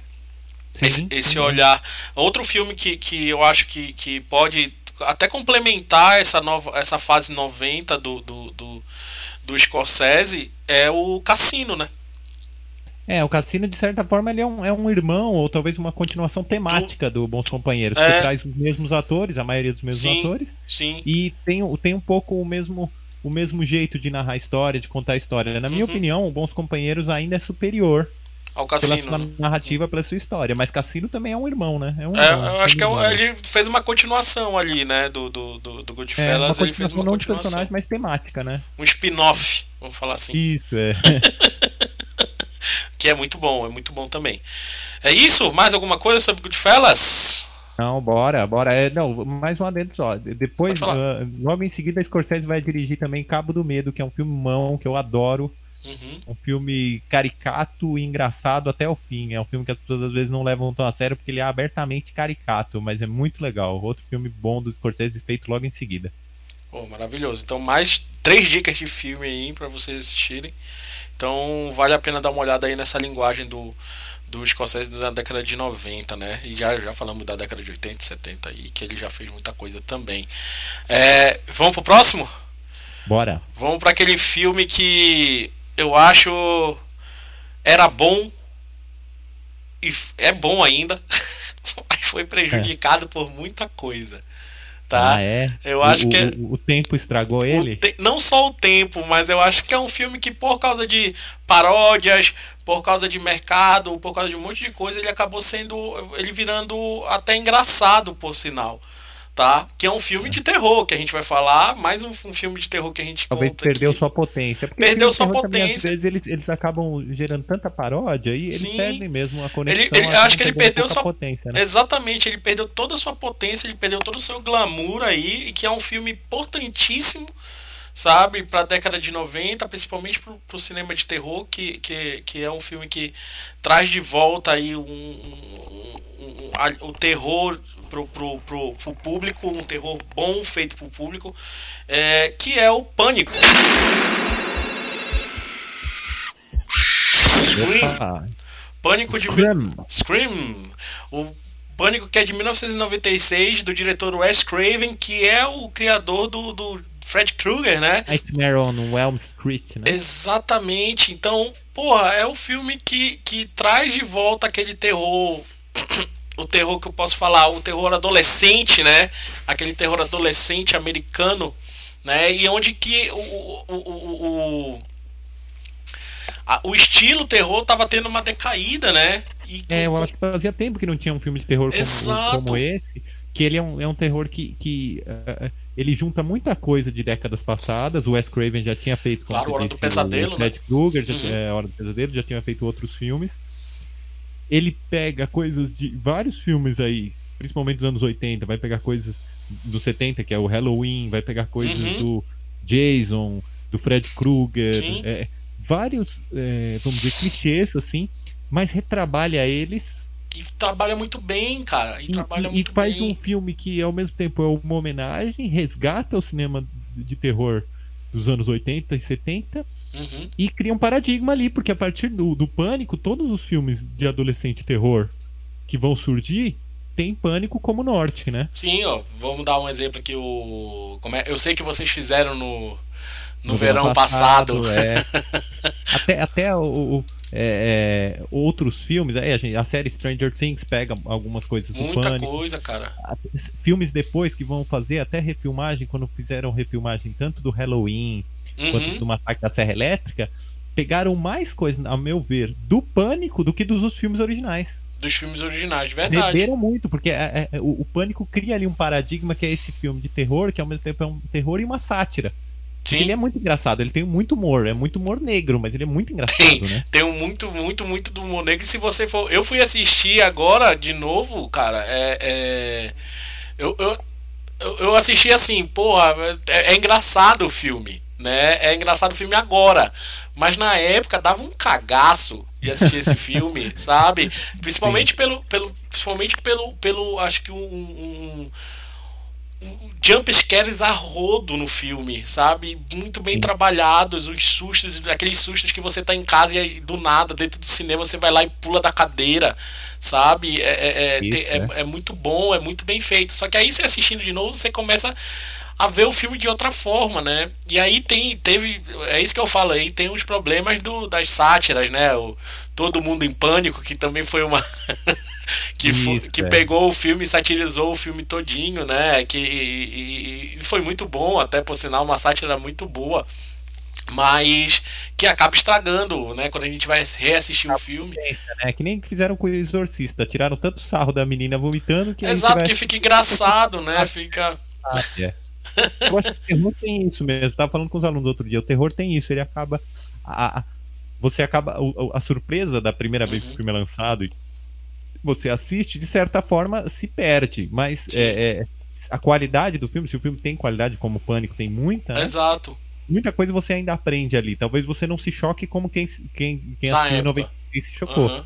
[SPEAKER 1] Sim, esse, esse olhar. Outro filme que, que eu acho que, que pode até complementar essa nova essa fase 90 do, do, do, do Scorsese é o Cassino, né?
[SPEAKER 3] É, o Cassino, de certa forma, ele é um, é um irmão, ou talvez uma continuação temática do, Bons Companheiros, é. que traz os mesmos atores, a maioria dos mesmos
[SPEAKER 1] sim,
[SPEAKER 3] atores.
[SPEAKER 1] Sim.
[SPEAKER 3] E tem, tem um pouco o mesmo, o mesmo jeito de narrar a história, de contar a história. Na minha uhum. opinião, o Bons Companheiros ainda é superior
[SPEAKER 1] ao Cassino.
[SPEAKER 3] Pela sua
[SPEAKER 1] né?
[SPEAKER 3] narrativa, pela sua história. Mas Cassino também é um irmão, né? É um
[SPEAKER 1] é, irmão, eu acho que é um, ele fez uma continuação ali, né? Do, do, do, do Goodfellas. É, ele fez uma
[SPEAKER 3] não
[SPEAKER 1] continuação.
[SPEAKER 3] de personagem, mas temática, né?
[SPEAKER 1] Um spin-off, vamos falar assim.
[SPEAKER 3] Isso, é. *laughs*
[SPEAKER 1] que é muito bom, é muito bom também. É isso? Mais alguma coisa sobre Goodfellas?
[SPEAKER 3] Não, bora, bora. É, não, mais um adendo só. Depois, uh, logo em seguida, a Scorsese vai dirigir também Cabo do Medo, que é um filme mão que eu adoro.
[SPEAKER 1] Uhum.
[SPEAKER 3] Um filme caricato e engraçado até o fim. É um filme que as pessoas às vezes não levam tão a sério porque ele é abertamente caricato, mas é muito legal. Outro filme bom do Scorsese feito logo em seguida.
[SPEAKER 1] Oh, maravilhoso. Então, mais três dicas de filme aí para vocês assistirem. Então, vale a pena dar uma olhada aí nessa linguagem do, do Scorsese da década de 90, né? E já, já falamos da década de 80 e 70 aí, que ele já fez muita coisa também. É, vamos pro próximo?
[SPEAKER 3] Bora.
[SPEAKER 1] Vamos para aquele filme que eu acho era bom e é bom ainda, *laughs* mas foi prejudicado é. por muita coisa. Tá?
[SPEAKER 3] Ah, é?
[SPEAKER 1] Eu
[SPEAKER 3] o,
[SPEAKER 1] acho que. é
[SPEAKER 3] O, o, tempo estragou ele?
[SPEAKER 1] Te... Não só o tempo, mas eu acho que é um filme que, por causa de paródias, por causa de mercado, por causa de um monte de coisa, ele acabou sendo. ele virando até engraçado, por sinal tá? Que é um filme de terror que a gente vai falar, mais um, um filme de terror que a gente
[SPEAKER 3] Talvez perdeu
[SPEAKER 1] aqui.
[SPEAKER 3] sua potência.
[SPEAKER 1] Perdeu sua potência.
[SPEAKER 3] Também, às vezes eles, eles acabam gerando tanta paródia e eles
[SPEAKER 1] Sim.
[SPEAKER 3] perdem mesmo a conexão.
[SPEAKER 1] Ele, ele, acho que ele perdeu sua
[SPEAKER 3] potência. Né?
[SPEAKER 1] Exatamente, ele perdeu toda a sua potência, ele perdeu todo o seu glamour aí, e que é um filme importantíssimo sabe, para a década de 90, principalmente para o cinema de terror, que, que, que é um filme que traz de volta aí um, um, um, um o terror pro, pro, pro, pro, público, um terror bom feito pro público, é, que é o Pânico. Scream. Pânico de
[SPEAKER 3] Scream.
[SPEAKER 1] Scream. O Pânico que é de 1996 do diretor Wes Craven, que é o criador do, do Fred Krueger, né?
[SPEAKER 3] Nightmare on Elm Street, né?
[SPEAKER 1] Exatamente. Então, porra, é o filme que, que traz de volta aquele terror. O terror que eu posso falar, o terror adolescente, né? Aquele terror adolescente americano, né? E onde que o, o, o, o, o estilo terror tava tendo uma decaída, né?
[SPEAKER 3] E, é, eu acho que fazia tempo que não tinha um filme de terror como, como esse. Que ele é um, é um terror que, que uh, ele junta muita coisa de décadas passadas. O Wes Craven já tinha feito
[SPEAKER 1] claro, Hora do Pesadelo,
[SPEAKER 3] o Fred
[SPEAKER 1] né?
[SPEAKER 3] Krueger, já, uhum. é, Hora do Pesadelo, já tinha feito outros filmes. Ele pega coisas de vários filmes aí, principalmente dos anos 80, vai pegar coisas dos 70, que é o Halloween, vai pegar coisas uhum. do Jason, do Fred Krueger, é, vários, é, vamos dizer, clichês assim, mas retrabalha eles
[SPEAKER 1] e trabalha muito bem, cara. E,
[SPEAKER 3] e
[SPEAKER 1] trabalha
[SPEAKER 3] e,
[SPEAKER 1] muito
[SPEAKER 3] e faz
[SPEAKER 1] bem.
[SPEAKER 3] um filme que ao mesmo tempo é uma homenagem, resgata o cinema de terror dos anos 80 e 70
[SPEAKER 1] uhum.
[SPEAKER 3] e cria um paradigma ali, porque a partir do, do pânico, todos os filmes de adolescente terror que vão surgir tem pânico como norte, né?
[SPEAKER 1] Sim, ó, vamos dar um exemplo aqui o como é, eu sei que vocês fizeram no no,
[SPEAKER 3] no
[SPEAKER 1] verão, passado,
[SPEAKER 3] passado é. *laughs* até até o, o é, é, outros filmes, é, a, gente, a, série Stranger Things pega algumas coisas do
[SPEAKER 1] Muita
[SPEAKER 3] Pânico.
[SPEAKER 1] coisa, cara.
[SPEAKER 3] Filmes depois que vão fazer até refilmagem, quando fizeram refilmagem tanto do Halloween
[SPEAKER 1] uhum.
[SPEAKER 3] quanto do Massacre da Serra Elétrica, pegaram mais coisas, ao meu ver, do Pânico do que dos, dos filmes originais.
[SPEAKER 1] Dos filmes originais, verdade.
[SPEAKER 3] Beberam muito, porque é, é, o, o Pânico cria ali um paradigma que é esse filme de terror, que ao mesmo tempo é um terror e uma sátira.
[SPEAKER 1] Sim.
[SPEAKER 3] Ele é muito engraçado, ele tem muito humor, é muito humor negro, mas ele é muito engraçado,
[SPEAKER 1] tem,
[SPEAKER 3] né?
[SPEAKER 1] Tem um muito, muito, muito do humor negro. E se você for. Eu fui assistir agora de novo, cara. É. é eu, eu, eu assisti assim, porra, é, é, engraçado o filme, né? É engraçado o filme agora. Mas na época dava um cagaço de assistir esse *laughs* filme, sabe? Principalmente pelo, pelo. Principalmente pelo. pelo acho que um, um jump scares a rodo no filme, sabe? Muito bem Sim. trabalhados, os sustos, aqueles sustos que você tá em casa e do nada, dentro do cinema, você vai lá e pula da cadeira, sabe? É, é, é,
[SPEAKER 3] Isso,
[SPEAKER 1] é,
[SPEAKER 3] né?
[SPEAKER 1] é muito bom, é muito bem feito. Só que aí você assistindo de novo, você começa a ver o filme de outra forma, né? E aí tem, teve, é isso que eu falo aí, tem os problemas do, das sátiras, né? O Todo Mundo em Pânico, que também foi uma *laughs* que,
[SPEAKER 3] Isso,
[SPEAKER 1] que
[SPEAKER 3] é.
[SPEAKER 1] pegou o filme e satirizou o filme todinho, né? Que e, e foi muito bom, até por sinal, uma sátira muito boa. Mas que acaba estragando, né? Quando a gente vai reassistir o filme.
[SPEAKER 3] É que nem que fizeram com o Exorcista, tiraram tanto sarro da menina vomitando que.
[SPEAKER 1] Exato,
[SPEAKER 3] vai...
[SPEAKER 1] que fica engraçado, né? *laughs* Fica.
[SPEAKER 3] Ah, é. Eu acho que o terror tem isso mesmo. Eu tava falando com os alunos outro dia. O terror tem isso, ele acaba. A, a, você acaba. A, a surpresa da primeira vez que o filme é lançado e você assiste, de certa forma, se perde. Mas é, é, a qualidade do filme, se o filme tem qualidade, como o Pânico tem muita. Né?
[SPEAKER 1] Exato.
[SPEAKER 3] Muita coisa você ainda aprende ali. Talvez você não se choque como quem, quem, quem assistiu em
[SPEAKER 1] época.
[SPEAKER 3] 96 se chocou.
[SPEAKER 1] Uhum.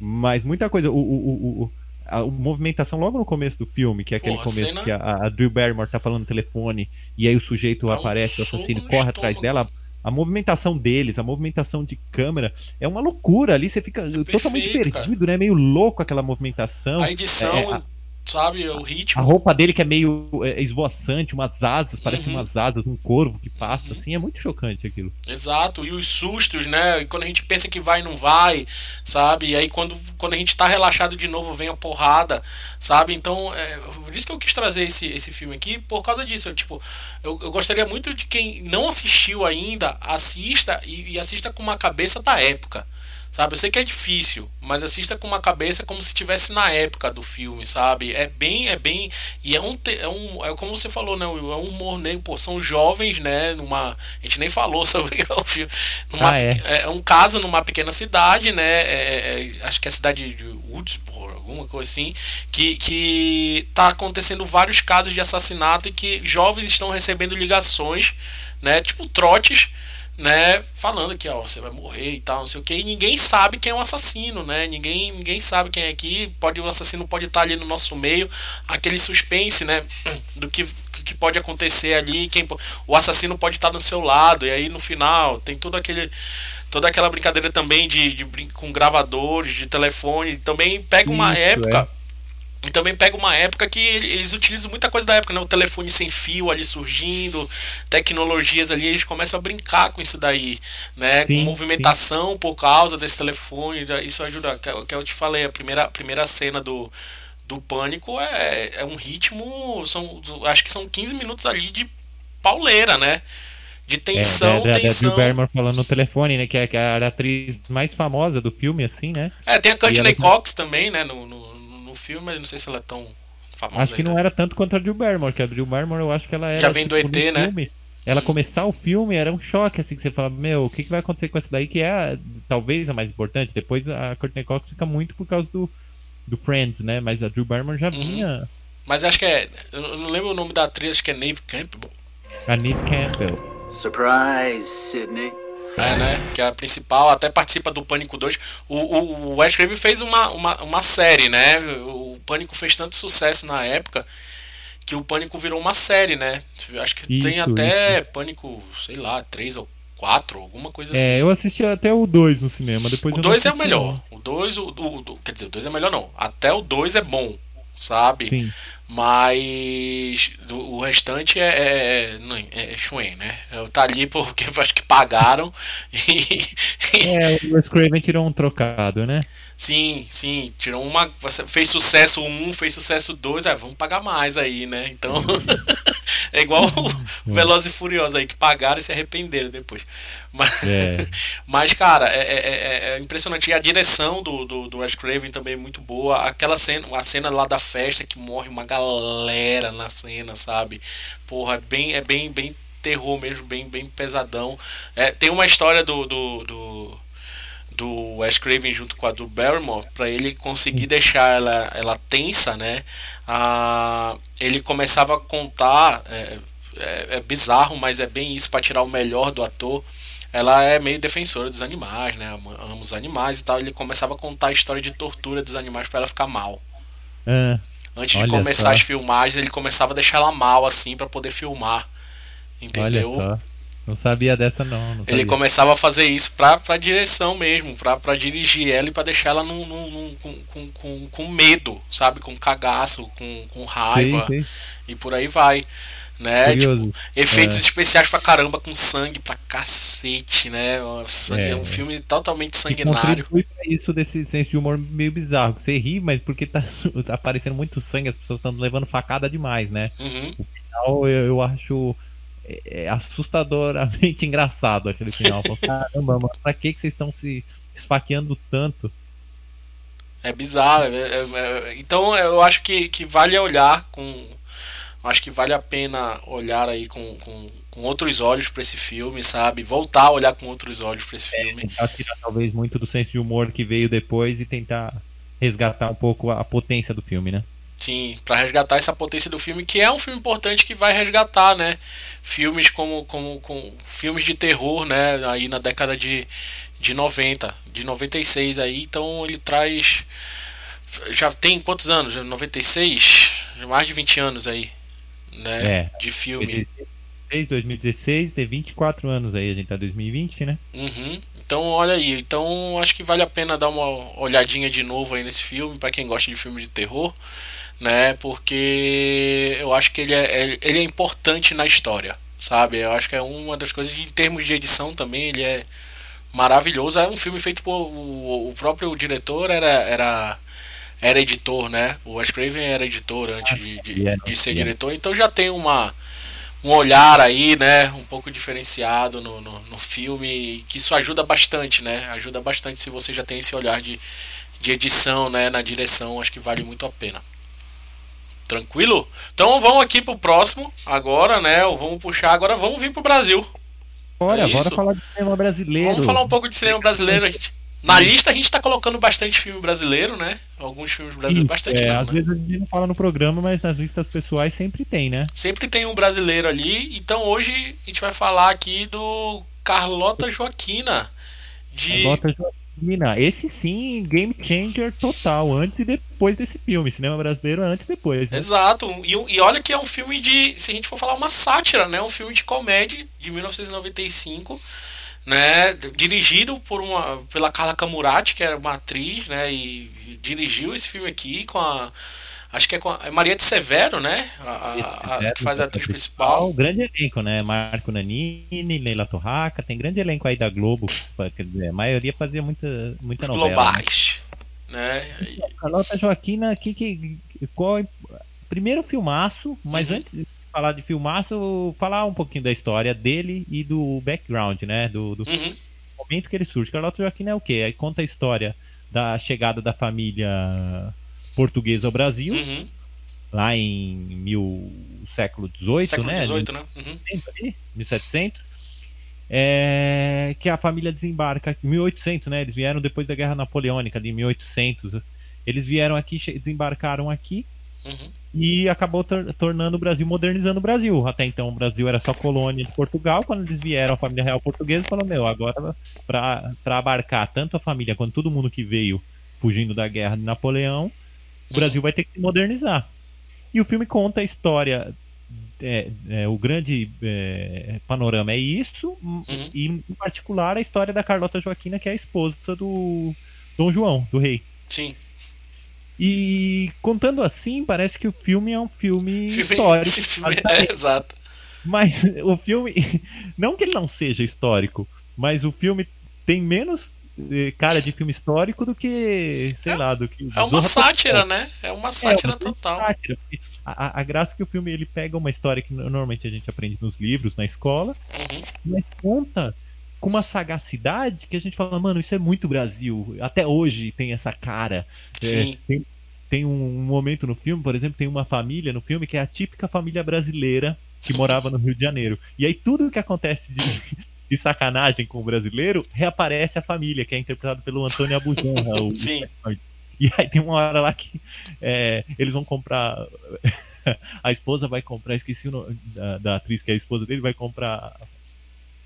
[SPEAKER 3] Mas muita coisa. O, o, o, o- a movimentação logo no começo do filme, que é aquele
[SPEAKER 1] Porra,
[SPEAKER 3] começo
[SPEAKER 1] cena-
[SPEAKER 3] que a, a Drew Barrymore tá falando no telefone e aí o sujeito
[SPEAKER 1] Dá um
[SPEAKER 3] aparece, o assassino
[SPEAKER 1] no
[SPEAKER 3] corre atrás
[SPEAKER 1] estômago.
[SPEAKER 3] dela. A movimentação deles, a movimentação de câmera é uma loucura ali, você fica totalmente
[SPEAKER 1] perfeito, cara.
[SPEAKER 3] perdido, né? Meio louco aquela movimentação.
[SPEAKER 1] A edição.
[SPEAKER 3] É, a-
[SPEAKER 1] sabe? O ritmo.
[SPEAKER 3] A roupa dele que é meio é, esvoaçante, umas asas, parece
[SPEAKER 1] Uhum.
[SPEAKER 3] umas asas, um corvo que passa, assim, é muito chocante aquilo.
[SPEAKER 1] Exato, e os sustos, né? E quando a gente pensa que vai, não vai, sabe? E aí quando, quando a gente tá relaxado de novo, vem a porrada, sabe? Então, é, por isso que eu quis trazer esse, esse filme aqui, por causa disso. Eu, tipo, eu, eu gostaria muito de quem não assistiu ainda, assista e, e assista com uma cabeça da época. Sabe, eu sei que é difícil, mas assista com uma cabeça como se estivesse na época do filme, sabe? É bem, é bem. E é um. É, um, é como você falou, né? Will? É um humor negro, pô, são jovens, né? Numa. A gente nem falou *laughs* sobre o filme. Numa,
[SPEAKER 3] Ah, é?
[SPEAKER 1] peque- é um caso numa pequena cidade, né? é- é- acho que é a cidade de Woodsboro, alguma coisa assim. Que, que tá acontecendo vários casos de assassinato e que jovens estão recebendo ligações, né? Tipo trotes né, falando que ó, você vai morrer e tal, não sei o que, e ninguém sabe quem é o assassino, né? Ninguém, ninguém sabe quem é aqui, pode o assassino pode estar ali no nosso meio, aquele suspense, né, *clears throat* do que que pode acontecer ali, quem o assassino pode estar no seu lado, e aí no final tem todo aquele toda aquela brincadeira também de, de com gravadores, de telefone, também pega uma
[SPEAKER 3] Isso,
[SPEAKER 1] época e também pega uma época que ele- eles utilizam muita coisa da época, né? O telefone sem fio ali surgindo, tecnologias ali, eles começam a brincar com isso daí, né?
[SPEAKER 3] Sim,
[SPEAKER 1] com movimentação por causa desse telefone, isso ajuda. Que, é o que eu te falei, a primeira, a primeira cena do, do Pânico é, é um ritmo, são, acho que são 15 minutos ali de pauleira, né? De tensão,
[SPEAKER 3] é, da, da, da
[SPEAKER 1] tensão.
[SPEAKER 3] Drew Barrymore falando no telefone, né? Que é, que era a atriz mais famosa do filme, assim, né?
[SPEAKER 1] É, tem a Courtney
[SPEAKER 3] ela-
[SPEAKER 1] Cox também, né? No, no filme, mas não sei se ela é tão famosa
[SPEAKER 3] Acho que
[SPEAKER 1] ainda.
[SPEAKER 3] não era tanto quanto a Drew Barrymore, que a Drew Barrymore eu acho que ela era.
[SPEAKER 1] Já vem do
[SPEAKER 3] tipo,
[SPEAKER 1] ET,
[SPEAKER 3] no
[SPEAKER 1] né?
[SPEAKER 3] filme, Ela começar o filme era um choque, assim, que você fala, meu, o que, que vai acontecer com essa daí, que é a- talvez a mais importante. Depois a Courtney Cox fica muito por causa do, do Friends, né? Mas a Drew Barrymore já
[SPEAKER 1] Uhum.
[SPEAKER 3] vinha.
[SPEAKER 1] Mas acho que é. Eu não lembro o nome da atriz, acho que é Nave Campbell.
[SPEAKER 3] A Neve Campbell.
[SPEAKER 5] Surprise, Sydney.
[SPEAKER 1] É, né? Que é a principal, até participa do Pânico 2. O, o, o Wes Craven fez uma, uma, uma série, né? O Pânico fez tanto sucesso na época que o Pânico virou uma série, né? Acho que tem
[SPEAKER 3] Isso,
[SPEAKER 1] até Pânico, sei lá, 3 ou 4, alguma coisa assim.
[SPEAKER 3] É, eu assisti até o 2 no cinema. Depois
[SPEAKER 1] O
[SPEAKER 3] eu não
[SPEAKER 1] 2 é o melhor. O 2, o, o, o- quer dizer, o 2 é melhor não. Até o 2 é bom, sabe?
[SPEAKER 3] Sim.
[SPEAKER 1] Mas o restante é, é, não, é, é Schwen, né? Tá ali porque *laughs* eu acho que pagaram. E,
[SPEAKER 3] É, o Wes Craven tirou um trocado, né?
[SPEAKER 1] Sim, sim, tirou uma. Fez sucesso um, fez sucesso dois, é, vamos pagar mais aí, né? Então. *laughs* é igual o *laughs* Veloz e Furioso aí, que pagaram e se arrependeram depois. Mas,
[SPEAKER 3] É. *laughs*
[SPEAKER 1] mas cara, é, é- é- é impressionante. E a direção do, do, do Wes Craven também é muito boa. Aquela cena, a cena lá da festa que morre uma galera na cena, sabe? Porra, é bem, é bem, bem terror mesmo, bem, bem pesadão. É, tem uma história do, do, do, do Wes Craven junto com a do Barrymore para ele conseguir deixar ela, ela tensa, né? Ah, ele começava a contar, é, é, é bizarro, mas é bem isso para tirar o melhor do ator. Ela é meio defensora dos animais, né? Ama, os animais e tal. Ele começava a contar a história de tortura dos animais para ela ficar mal.
[SPEAKER 3] Ah,
[SPEAKER 1] Antes de começar
[SPEAKER 3] só.
[SPEAKER 1] as filmagens, ele começava a deixar ela mal assim para poder filmar. Entendeu?
[SPEAKER 3] olha só. Não sabia dessa, não. não
[SPEAKER 1] Ele
[SPEAKER 3] sabia.
[SPEAKER 1] começava a fazer isso pra, pra direção mesmo, pra, pra dirigir ela e pra deixar ela num, num- num- com, com, com, medo, sabe? Com cagaço, com, com raiva
[SPEAKER 3] Sei, sei.
[SPEAKER 1] e por aí vai. Né? Tipo, efeitos
[SPEAKER 3] É.
[SPEAKER 1] especiais pra caramba, com sangue pra cacete, né? Sangue-
[SPEAKER 3] É.
[SPEAKER 1] é. um filme totalmente sanguinário.
[SPEAKER 3] pra isso desse senso de humor meio bizarro. que Você ri, mas porque tá, *laughs* tá aparecendo muito sangue, as pessoas estão levando facada demais, né?
[SPEAKER 1] Uhum.
[SPEAKER 3] O final eu, eu acho é, é assustadoramente *laughs* engraçado aquele final. Caramba, mano, pra que, que vocês estão se esfaqueando tanto?
[SPEAKER 1] É bizarro. é- é- é- então eu acho que, que vale olhar com. Acho que vale a pena olhar aí com, com, com outros olhos pra esse filme, sabe? Voltar a olhar com outros olhos pra esse filme.
[SPEAKER 3] Tentar tirar talvez muito do senso de humor que veio depois e tentar resgatar um pouco a potência do filme, né?
[SPEAKER 1] Sim, pra resgatar essa potência do filme, que é um filme importante que vai resgatar, né? Filmes como, como, com filmes de terror, né? Aí na década de, de 90, de 96 aí, então ele traz. Já tem quantos anos? 96? Mais de 20 anos aí, né?
[SPEAKER 3] É.
[SPEAKER 1] De filme.
[SPEAKER 3] Desde 2016, tem 24 anos aí, a gente tá em 2020, né?
[SPEAKER 1] Uhum. Então, olha aí. Então, acho que vale a pena dar uma olhadinha de novo aí nesse filme, para quem gosta de filme de terror, né? Porque eu acho que ele é, ele é importante na história, sabe? Eu acho que é uma das coisas, em termos de edição também, ele é maravilhoso. É um filme feito por. O, o próprio diretor era, era, era editor, né? O Wes Craven era editor antes de, de, de ser diretor, então já tem uma um olhar aí, né, um pouco diferenciado no, no, no, filme, que isso ajuda bastante, né? Ajuda bastante se você já tem esse olhar de, de edição, né, na direção, acho que vale muito a pena. Tranquilo? Então vamos aqui pro próximo agora, né? Vamos puxar agora, vamos vir pro Brasil.
[SPEAKER 3] Bora, é bora falar de cinema brasileiro.
[SPEAKER 1] Vamos falar um pouco de cinema brasileiro. Gente. Na lista a gente tá colocando bastante filme brasileiro, né? Alguns filmes brasileiros, bastante
[SPEAKER 3] é,
[SPEAKER 1] não,
[SPEAKER 3] Às
[SPEAKER 1] né?
[SPEAKER 3] vezes a gente não fala no programa, mas nas listas pessoais sempre tem, né?
[SPEAKER 1] Sempre tem um brasileiro ali. Então hoje a gente vai falar aqui do Carlota Joaquina. De...
[SPEAKER 3] Carlota Joaquina. Esse sim, game changer total. Antes e depois desse filme. Cinema brasileiro antes e depois. Né?
[SPEAKER 1] Exato. E, e olha que é um filme de. Se a gente for falar uma sátira, né? Um filme de comédia de 1995 né, dirigido por uma pela Carla Camurati, que era uma atriz, né, e dirigiu esse filme aqui com a acho que é a é Maria de Severo, né, a, a, que faz a atriz principal.
[SPEAKER 3] Grande elenco, né, Marco Nanini, Leila Torraca, tem grande elenco aí da Globo, quer dizer, a maioria fazia muita muita Os novela.
[SPEAKER 1] globais, né?
[SPEAKER 3] né? Carlota Joaquina, que que qual primeiro filmaço, mas uhum. antes falar de filmaço, falar um pouquinho da história dele e do background, né? Do, do uhum. momento que ele surge. Carlota Joaquim é o quê? Aí conta a história da chegada da família portuguesa ao Brasil, uhum. lá em mil, século XVIII,
[SPEAKER 1] século
[SPEAKER 3] né?
[SPEAKER 1] XVIII, né?
[SPEAKER 3] Uhum. 1700. É, que a família desembarca em 1800, né? Eles vieram depois da Guerra Napoleônica, de 1800. Eles vieram aqui, desembarcaram aqui. Uhum e acabou tor tornando o Brasil, modernizando o Brasil. Até então o Brasil era só colônia de Portugal. Quando eles vieram, a família real portuguesa falou: Meu, agora para abarcar tanto a família quanto todo mundo que veio fugindo da guerra de Napoleão, o Brasil vai ter que se modernizar. E o filme conta a história. É, é, o grande é, panorama é isso, uhum. e em particular a história da Carlota Joaquina, que é a esposa do Dom João, do rei.
[SPEAKER 1] Sim.
[SPEAKER 3] E contando assim, parece que o filme é um filme, filme histórico.
[SPEAKER 1] Esse filme é, exato.
[SPEAKER 3] Mas *laughs* o filme, não que ele não seja histórico, mas o filme tem menos eh, cara de filme histórico do que, sei é, lá, do que.
[SPEAKER 1] É uma sátira, né? É uma sátira é uma total. Sátira.
[SPEAKER 3] A, a, graça é que o filme ele pega uma história que normalmente a gente aprende nos livros, na escola, uhum. mas conta com uma sagacidade que a gente fala, mano, isso é muito Brasil. Até hoje tem essa cara. É, tem, tem um momento no filme, por exemplo, tem uma família no filme que é a típica família brasileira que morava no Rio de Janeiro. E aí tudo que acontece de, de sacanagem com o brasileiro, reaparece a família, que é interpretado pelo Antônio Abujanra. o, *laughs*
[SPEAKER 1] Sim.
[SPEAKER 3] E aí tem uma hora lá que é, eles vão comprar. *laughs* a esposa vai comprar, esqueci o nome da, da atriz que é a esposa dele, vai comprar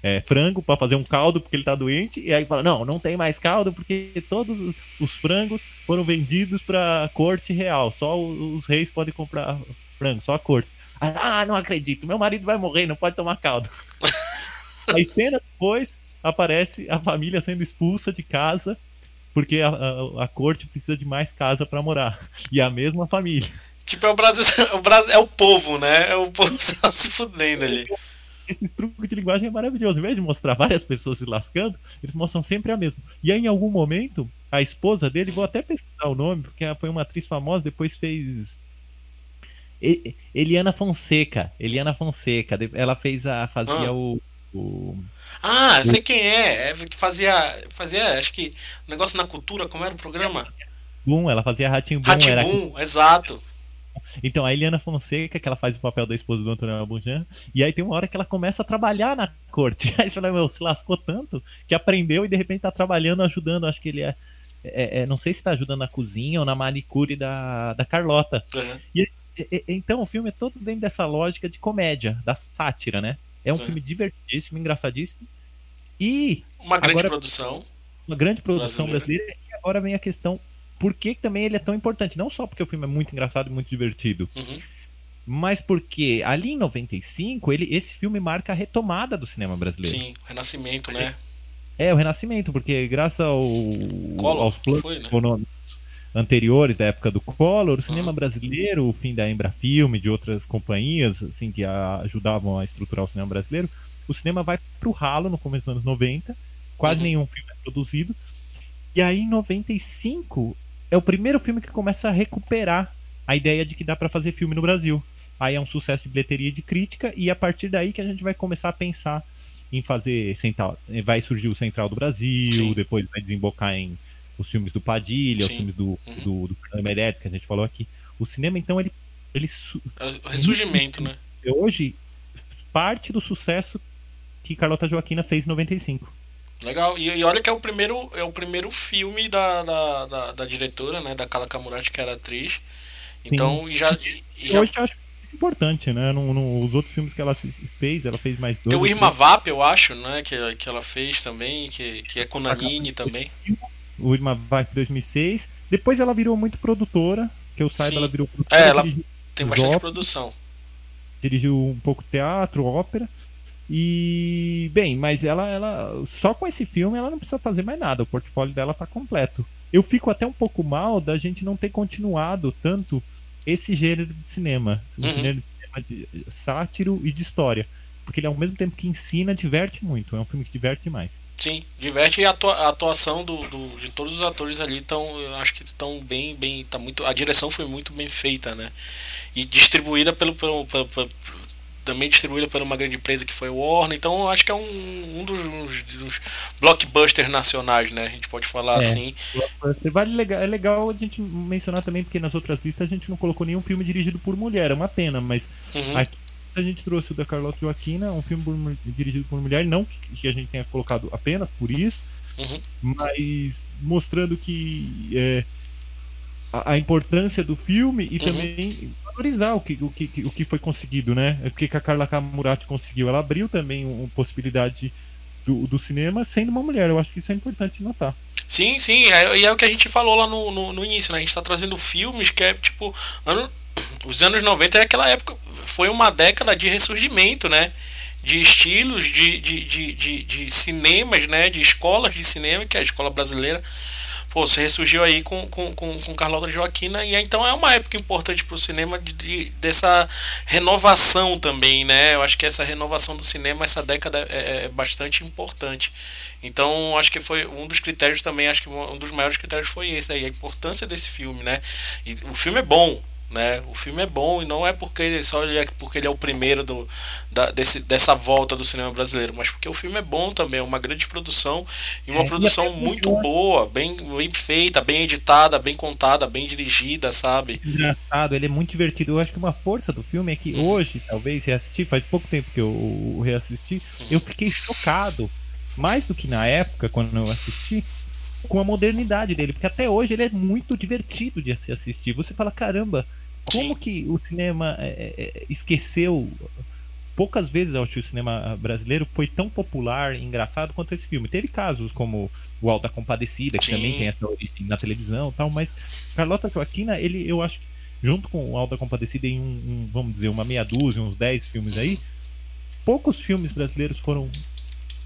[SPEAKER 3] é, frango para fazer um caldo porque ele tá doente. E aí fala: não, não tem mais caldo porque todos os frangos foram vendidos para corte real. Só os reis podem comprar frango, só a corte. Ah, não acredito, meu marido vai morrer, não pode tomar caldo. *laughs* *laughs* aí cena depois aparece a família sendo expulsa de casa porque a, a, a corte precisa de mais casa para morar. E a mesma família.
[SPEAKER 1] Tipo, é o Brasil, *laughs* o Brasil, é o povo, né? É o povo se fudendo ali
[SPEAKER 3] esse truque de linguagem é maravilhoso. Em vez de mostrar várias pessoas se lascando, eles mostram sempre a mesma. E aí, em algum momento, a esposa dele, vou até pesquisar o nome, porque ela foi uma atriz famosa, depois fez. Eliana Fonseca. Eliana Fonseca. Ela fez a. fazia ah. o, o.
[SPEAKER 1] Ah, eu sei quem é. É que fazia. Fazia, acho que. negócio na cultura, como era o programa?
[SPEAKER 3] Boom, ela fazia Ratinho
[SPEAKER 1] Boom. Ratinho Boom, exato.
[SPEAKER 3] Então, a Eliana Fonseca, que ela faz o papel da esposa do Antônio Abunjan, e aí tem uma hora que ela começa a trabalhar na corte. *laughs* Aí você fala, meu, se lascou tanto que aprendeu e de repente tá trabalhando, ajudando. Acho que ele é. é, é não sei se tá ajudando na cozinha ou na manicure da, da Carlota. Uhum. E, e, então, o filme é todo dentro dessa lógica de comédia, da sátira, né? É um uhum. filme divertidíssimo, engraçadíssimo. E.
[SPEAKER 1] Uma grande agora, produção.
[SPEAKER 3] Uma grande produção brasileira. brasileira. E agora vem a questão por que também ele é tão importante. Não só porque o filme é muito engraçado e muito divertido, uhum. mas porque ali em 95, ele, esse filme marca a retomada do cinema brasileiro.
[SPEAKER 1] Sim, o renascimento, né?
[SPEAKER 3] É, o renascimento, porque graças ao,
[SPEAKER 1] Collor,
[SPEAKER 3] aos planos
[SPEAKER 1] foi, né?
[SPEAKER 3] econômicos anteriores da época do Collor, o cinema brasileiro, o fim da Embrafilme, de outras companhias assim que a, ajudavam a estruturar o cinema brasileiro, o cinema vai pro ralo no começo dos anos 90, quase uhum. nenhum filme é produzido. E aí em 95 é o primeiro filme que começa a recuperar a ideia de que dá para fazer filme no Brasil. Aí é um sucesso de bilheteria e de crítica e a partir daí que a gente vai começar a pensar em fazer central, vai surgir o Central do Brasil, Sim. depois vai desembocar em os filmes do Padilha, Sim. os filmes do, uhum. do, do Fernando que a gente falou aqui. O cinema, então, ele. ele
[SPEAKER 1] é o ressurgimento, né?
[SPEAKER 3] Hoje, parte do sucesso que Carlota Joaquina fez em 95.
[SPEAKER 1] Legal, e, e, olha que é o primeiro, é o primeiro filme da, da, da, da diretora, né? Da Kala Kamurati, que era atriz. Então, e já, e já.
[SPEAKER 3] Hoje eu acho importante, né? No, no, os outros filmes que ela fez, ela fez mais dois.
[SPEAKER 1] Tem o Irma Vap, eu acho, né? Que, que ela fez também, que, que é com Nanini também
[SPEAKER 3] Irma vai em 2006. Depois ela virou muito produtora, que eu saiba, Sim. ela virou produtora.
[SPEAKER 1] É, ela tem bastante óperas, produção.
[SPEAKER 3] Dirigiu um pouco teatro, ópera. E, bem, mas ela, ela. Só com esse filme ela não precisa fazer mais nada. O portfólio dela tá completo. Eu fico até um pouco mal da gente não ter continuado tanto esse gênero de cinema. Uhum. Gênero de cinema de sátiro e de história. Porque ele ao mesmo tempo que ensina, diverte muito. É um filme que diverte demais.
[SPEAKER 1] Sim, diverte e a atuação do, do, de todos os atores ali estão, eu acho que estão bem, bem, tá muito, a direção foi muito bem feita, né? E distribuída pelo, pelo, pelo, pelo também distribuída por uma grande empresa que foi o Warner, então acho que é um, um dos, dos blockbusters nacionais, né? A gente pode falar é, assim.
[SPEAKER 3] Vale legal, é legal a gente mencionar também, porque nas outras listas a gente não colocou nenhum filme dirigido por mulher, é uma pena, mas uhum. aqui a gente trouxe o da Carlota Joaquina, um filme por, dirigido por mulher, não que, a gente tenha colocado apenas por isso, uhum. mas mostrando que é, a, a, importância do filme e uhum. também valorizar o que, o, que, o que foi conseguido, né? O que a Carla Camurati conseguiu. Ela abriu também uma possibilidade do, do cinema sendo uma mulher. Eu acho que isso é importante notar.
[SPEAKER 1] Sim, sim, é, e é, é o que a gente falou lá no, no, no início, né? A gente está trazendo filmes que é tipo. Ano, os anos 90 é aquela época foi uma década de ressurgimento, né? De estilos, de, de, de, de, de cinemas, né? De escolas de cinema, que é a escola brasileira. Pô, ressurgiu aí com, com, com, com Carlota Joaquina, e então é uma época importante para o cinema de, de, dessa renovação também, né? Eu acho que essa renovação do cinema, essa década é, é bastante importante. Então, acho que foi um dos critérios também, acho que um dos maiores critérios foi esse aí, a importância desse filme, né? E o filme é bom, né? O filme é bom e não é porque só ele é, porque ele é o primeiro do, da, desse, dessa volta do cinema brasileiro, mas porque o filme é bom também, é uma grande produção e uma é, produção e muito boa, bem, bem feita, bem editada, bem contada, bem dirigida, sabe?
[SPEAKER 3] Engraçado, ele é muito divertido. Eu acho que uma força do filme é que hum. hoje, talvez, reassistir, faz pouco tempo que eu reassisti, hum. eu fiquei chocado, mais do que na época, quando eu assisti, com a modernidade dele, porque até hoje ele é muito divertido de se assistir. Você fala, caramba, como Sim. que o cinema é, é, é, esqueceu? Poucas vezes eu acho que o cinema brasileiro foi tão popular e engraçado quanto esse filme. Teve casos como o Alta Compadecida, que Sim. também tem essa origem na televisão tal, mas Carlota Joaquina, ele, eu acho que, junto com o Alta Compadecida, em um, um, vamos dizer, uma meia dúzia, uns dez filmes aí, poucos filmes brasileiros foram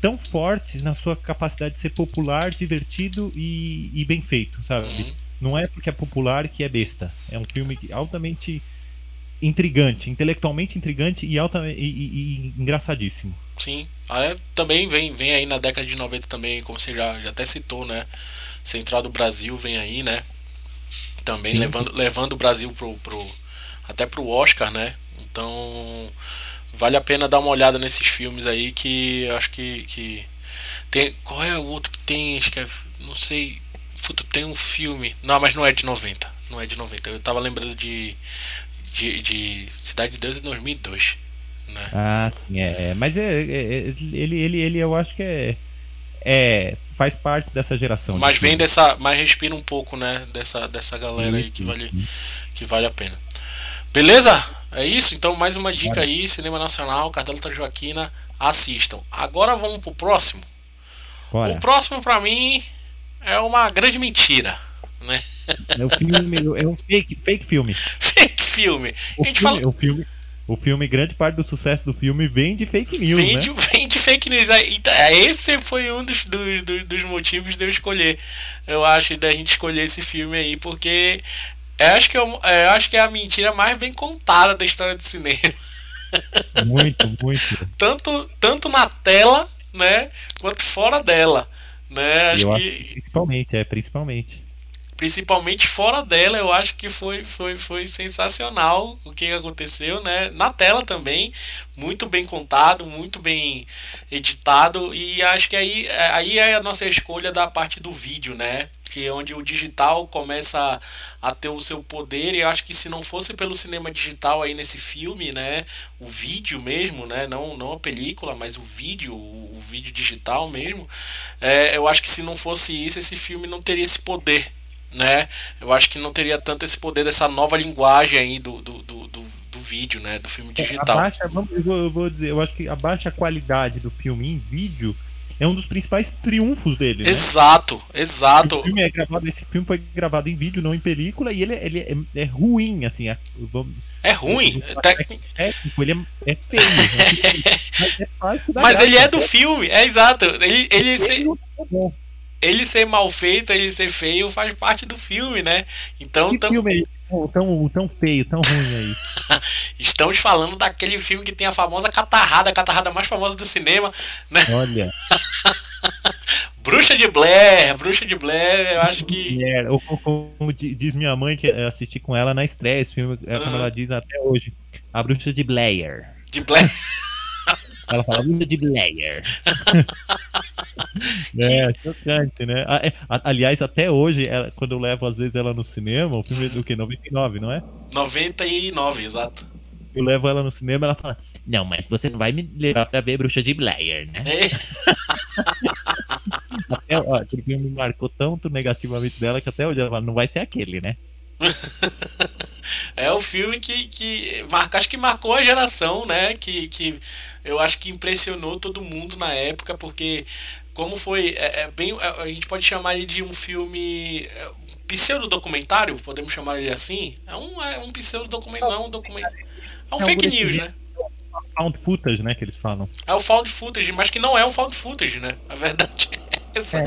[SPEAKER 3] tão fortes na sua capacidade de ser popular, divertido e, e bem feito, sabe? Uhum não é porque é popular que é besta. É um filme altamente intrigante, intelectualmente intrigante e, altamente, e, e, e engraçadíssimo.
[SPEAKER 1] Sim. Ah, também vem, vem aí na década de 90 também, como você já, já até citou, né? Central do Brasil vem aí, né? Também Sim. levando, levando o Brasil pro, pro, até pro Oscar, né? Então vale a pena dar uma olhada nesses filmes aí que acho que, que tem qual é o outro que tem acho que é, não sei Puta, tem um filme. Não, mas não é de 90. Não é de 90. Eu tava lembrando de. de, de Cidade de Deus de 2002. Né?
[SPEAKER 3] Ah, sim, é. é. Mas é, é, é, ele, ele, ele, eu acho que é. É, faz parte dessa geração.
[SPEAKER 1] Mas vem dessa. Mas respira um pouco, né? Dessa, dessa galera aí que vale, que vale a pena. Beleza? É isso? Então, mais uma dica aí: Cinema Nacional, Cartela da Joaquina, assistam. Agora vamos pro próximo. Bora. O próximo, para mim, é uma grande mentira, né?
[SPEAKER 3] É um filme, é um fake, fake filme. *laughs*
[SPEAKER 1] Fake filme.
[SPEAKER 3] O, filme, fala... o filme, o filme, grande parte do sucesso do filme vem de fake news,
[SPEAKER 1] vem
[SPEAKER 3] né?
[SPEAKER 1] De, vem de fake news. Então, esse foi um dos, dos, dos motivos de eu escolher. Eu acho, da gente escolher esse filme aí, porque eu acho que, eu, eu acho que é a mentira mais bem contada da história do cinema.
[SPEAKER 3] Muito, muito. *laughs*
[SPEAKER 1] tanto, tanto na tela, né, quanto fora dela. Né? Acho
[SPEAKER 3] eu
[SPEAKER 1] que...
[SPEAKER 3] Acho principalmente, é, principalmente
[SPEAKER 1] principalmente fora dela, eu acho que foi, foi, foi sensacional o que aconteceu, né? Na tela também, muito bem contado, muito bem editado e acho que aí, aí é a nossa escolha da parte do vídeo, né? Que é onde o digital começa a, a ter o seu poder e eu acho que se não fosse pelo cinema digital aí nesse filme, né? O vídeo mesmo, né? Não, não a película, mas o vídeo, o, o vídeo digital mesmo, é, eu acho que se não fosse isso, esse filme não teria esse poder né? Eu acho que não teria tanto esse poder dessa nova linguagem aí do, do, do, do, do vídeo, né? Do filme é, digital.
[SPEAKER 3] Abaixa, eu, vou, eu vou dizer, eu acho que a baixa qualidade do filme em vídeo é um dos principais triunfos dele. Né?
[SPEAKER 1] Exato, exato.
[SPEAKER 3] filme é gravado, esse filme foi gravado em vídeo, não em película, e ele, ele é, é ruim, assim. É,
[SPEAKER 1] é ruim.
[SPEAKER 3] É técnico, ele é, é feio. Né? *laughs*
[SPEAKER 1] mas, é mas ele é do filme, é exato. Ele, ele, ele, ele ser mal feito, ele ser feio, faz parte do filme, né? Então.
[SPEAKER 3] Que
[SPEAKER 1] tão...
[SPEAKER 3] filme é tão, tão feio, tão ruim aí? *laughs*
[SPEAKER 1] Estamos falando daquele filme que tem a famosa catarrada, a catarrada mais famosa do cinema, né?
[SPEAKER 3] Olha. *laughs*
[SPEAKER 1] Bruxa de Blair, Bruxa de Blair, eu acho que.
[SPEAKER 3] É, como diz minha mãe, que assisti com ela na estreia, esse filme, é como ela diz até hoje, a Bruxa de Blair.
[SPEAKER 1] De Blair. *laughs*
[SPEAKER 3] Ela fala Bruxa de Blair. *laughs* é, chocante, né? É, aliás, até hoje, ela, quando eu levo às vezes ela no cinema, o filme é do que? 99, não é?
[SPEAKER 1] 99, exato.
[SPEAKER 3] Eu levo ela no cinema ela fala: Não, mas você não vai me levar pra ver Bruxa de Blair, né? É. *laughs* até, ó, aquele filme me marcou tanto negativamente dela que até hoje ela fala: Não vai ser aquele, né? *laughs*
[SPEAKER 1] é o filme que, que marca, acho que marcou a geração, né? Que, que eu acho que impressionou todo mundo na época, porque como foi é, é bem é, a gente pode chamar ele de um filme é, pseudo documentário podemos chamar ele assim? É um é um pseudo documentário é um documentário é um é fake news né
[SPEAKER 3] found footage né que eles falam
[SPEAKER 1] é o found footage mas que não é um found footage né a verdade
[SPEAKER 3] essa. É,